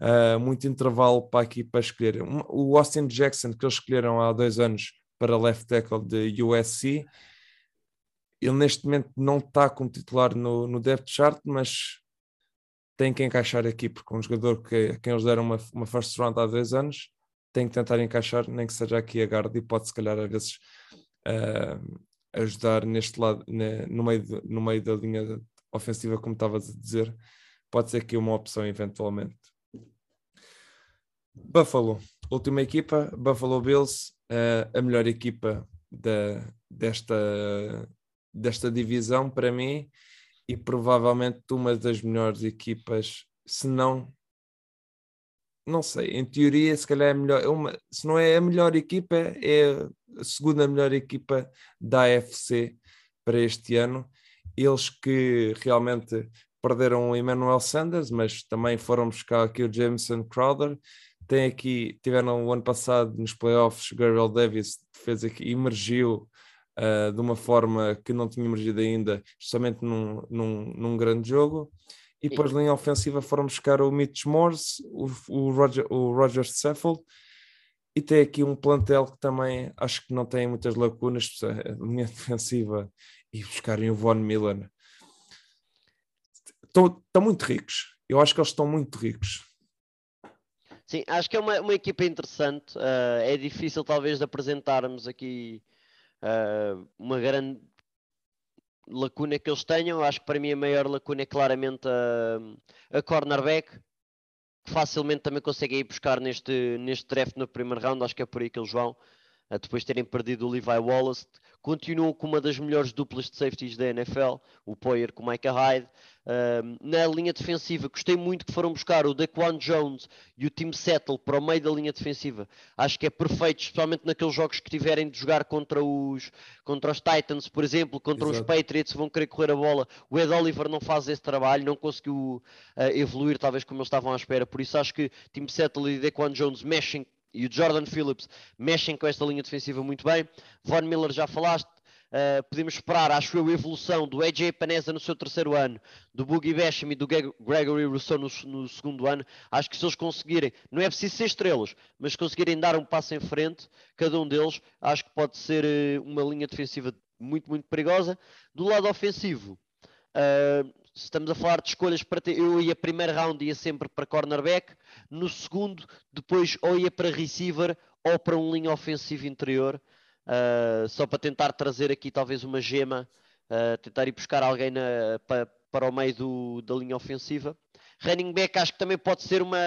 ah, muito intervalo para aqui para escolher. O Austin Jackson, que eles escolheram há dois anos para left tackle de USC, ele neste momento não está como titular no, no depth chart, mas tem que encaixar aqui, porque é um jogador que, a quem eles deram uma, uma first round há dois anos tem que tentar encaixar, nem que seja aqui a guarda, e pode se calhar às vezes ah, ajudar neste lado, ne- no, meio de- no meio da linha ofensiva, como estavas a dizer, pode ser aqui uma opção eventualmente. Buffalo, última equipa, Buffalo Bills, eh, a melhor equipa da, desta, desta divisão para mim e provavelmente uma das melhores equipas, se não não sei, em teoria, se calhar é melhor, é uma, se não é a melhor equipa, é a segunda melhor equipa da AFC para este ano. Eles que realmente perderam o Emmanuel Sanders, mas também foram buscar aqui o Jameson Crowder. Tem aqui, tiveram o ano passado nos playoffs, Gabriel Davis fez aqui, emergiu uh, de uma forma que não tinha emergido ainda, justamente num, num, num grande jogo. E depois, linha ofensiva, foram buscar o Mitch Morse, o, o, Roger, o Roger Seffel, e tem aqui um plantel que também acho que não tem muitas lacunas, a linha defensiva, e buscarem o Von Miller. Estão, estão muito ricos. Eu acho que eles estão muito ricos. Sim, acho que é uma, uma equipa interessante. Uh, é difícil, talvez, de apresentarmos aqui uh, uma grande lacuna que eles tenham. Acho que para mim a maior lacuna é claramente a, a cornerback, que facilmente também conseguem ir buscar neste, neste draft no primeiro round. Acho que é por aí que eles vão. Depois de terem perdido o Levi Wallace, continuam com uma das melhores duplas de safeties da NFL, o Poyer com o Micah Hyde. Uh, na linha defensiva, gostei muito que foram buscar o Daquan Jones e o Tim Settle para o meio da linha defensiva. Acho que é perfeito, especialmente naqueles jogos que tiverem de jogar contra os, contra os Titans, por exemplo, contra Exato. os Patriots, vão querer correr a bola. O Ed Oliver não faz esse trabalho, não conseguiu uh, evoluir, talvez como eles estavam à espera. Por isso, acho que Tim Settle e Daquan Jones mexem e o Jordan Phillips mexem com esta linha defensiva muito bem. Von Miller já falaste, Uh, podemos esperar, acho eu, a evolução do AJ Paneza no seu terceiro ano, do Boogie Basham e do Gregory Rousseau no, no, segundo ano. Acho que se eles conseguirem, não é preciso ser estrelas, mas conseguirem dar um passo em frente, cada um deles, acho que pode ser uh, uma linha defensiva muito, muito perigosa. Do lado ofensivo, uh, estamos a falar de escolhas para ter, eu ia primeiro round ia sempre para cornerback, no segundo, depois ou ia para receiver ou para um linha ofensiva interior uh, só para tentar trazer aqui talvez uma gema, uh, tentar ir buscar alguém na, para, para o meio do, da linha ofensiva. Running back acho que também pode ser uma,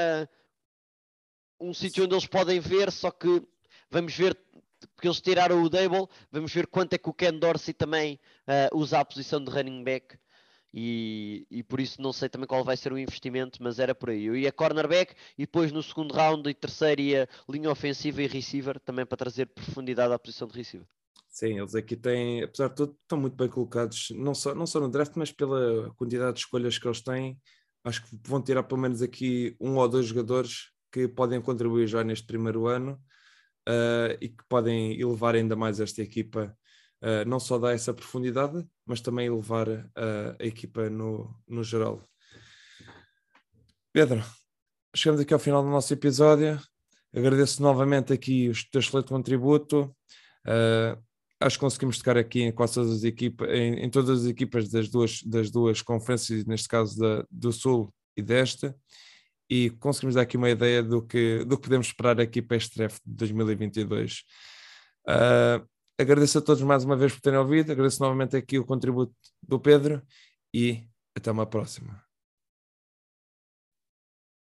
um sítio onde eles podem ver, só que vamos ver, porque eles tiraram o Dable, vamos ver quanto é que o Ken Dorsey também uh, usa a posição de running back e, e por isso não sei também qual vai ser o investimento, mas era por aí. Eu ia cornerback e depois no segundo round e terceiro ia linha ofensiva e receiver, também para trazer profundidade à posição de receiver. Sim, eles aqui têm, apesar de tudo, estão muito bem colocados, não só, não só no draft, mas pela quantidade de escolhas que eles têm. Acho que vão tirar pelo menos aqui um ou dois jogadores que podem contribuir já neste primeiro ano uh, e que podem elevar ainda mais esta equipa uh, não só dar essa profundidade, mas também elevar uh, a equipa no, no geral. Pedro, chegamos aqui ao final do nosso episódio. Agradeço novamente aqui o teu excelente contributo. Uh, acho que conseguimos tocar aqui em quase todas as equipas, em, em, todas as equipas das duas, das duas conferências, neste caso da, do Sul e desta, e conseguimos dar aqui uma ideia do que, do que podemos esperar aqui para este draft de 2022. Uh, Agradeço a todos mais uma vez por terem ouvido, agradeço novamente aqui o contributo do Pedro e até uma próxima.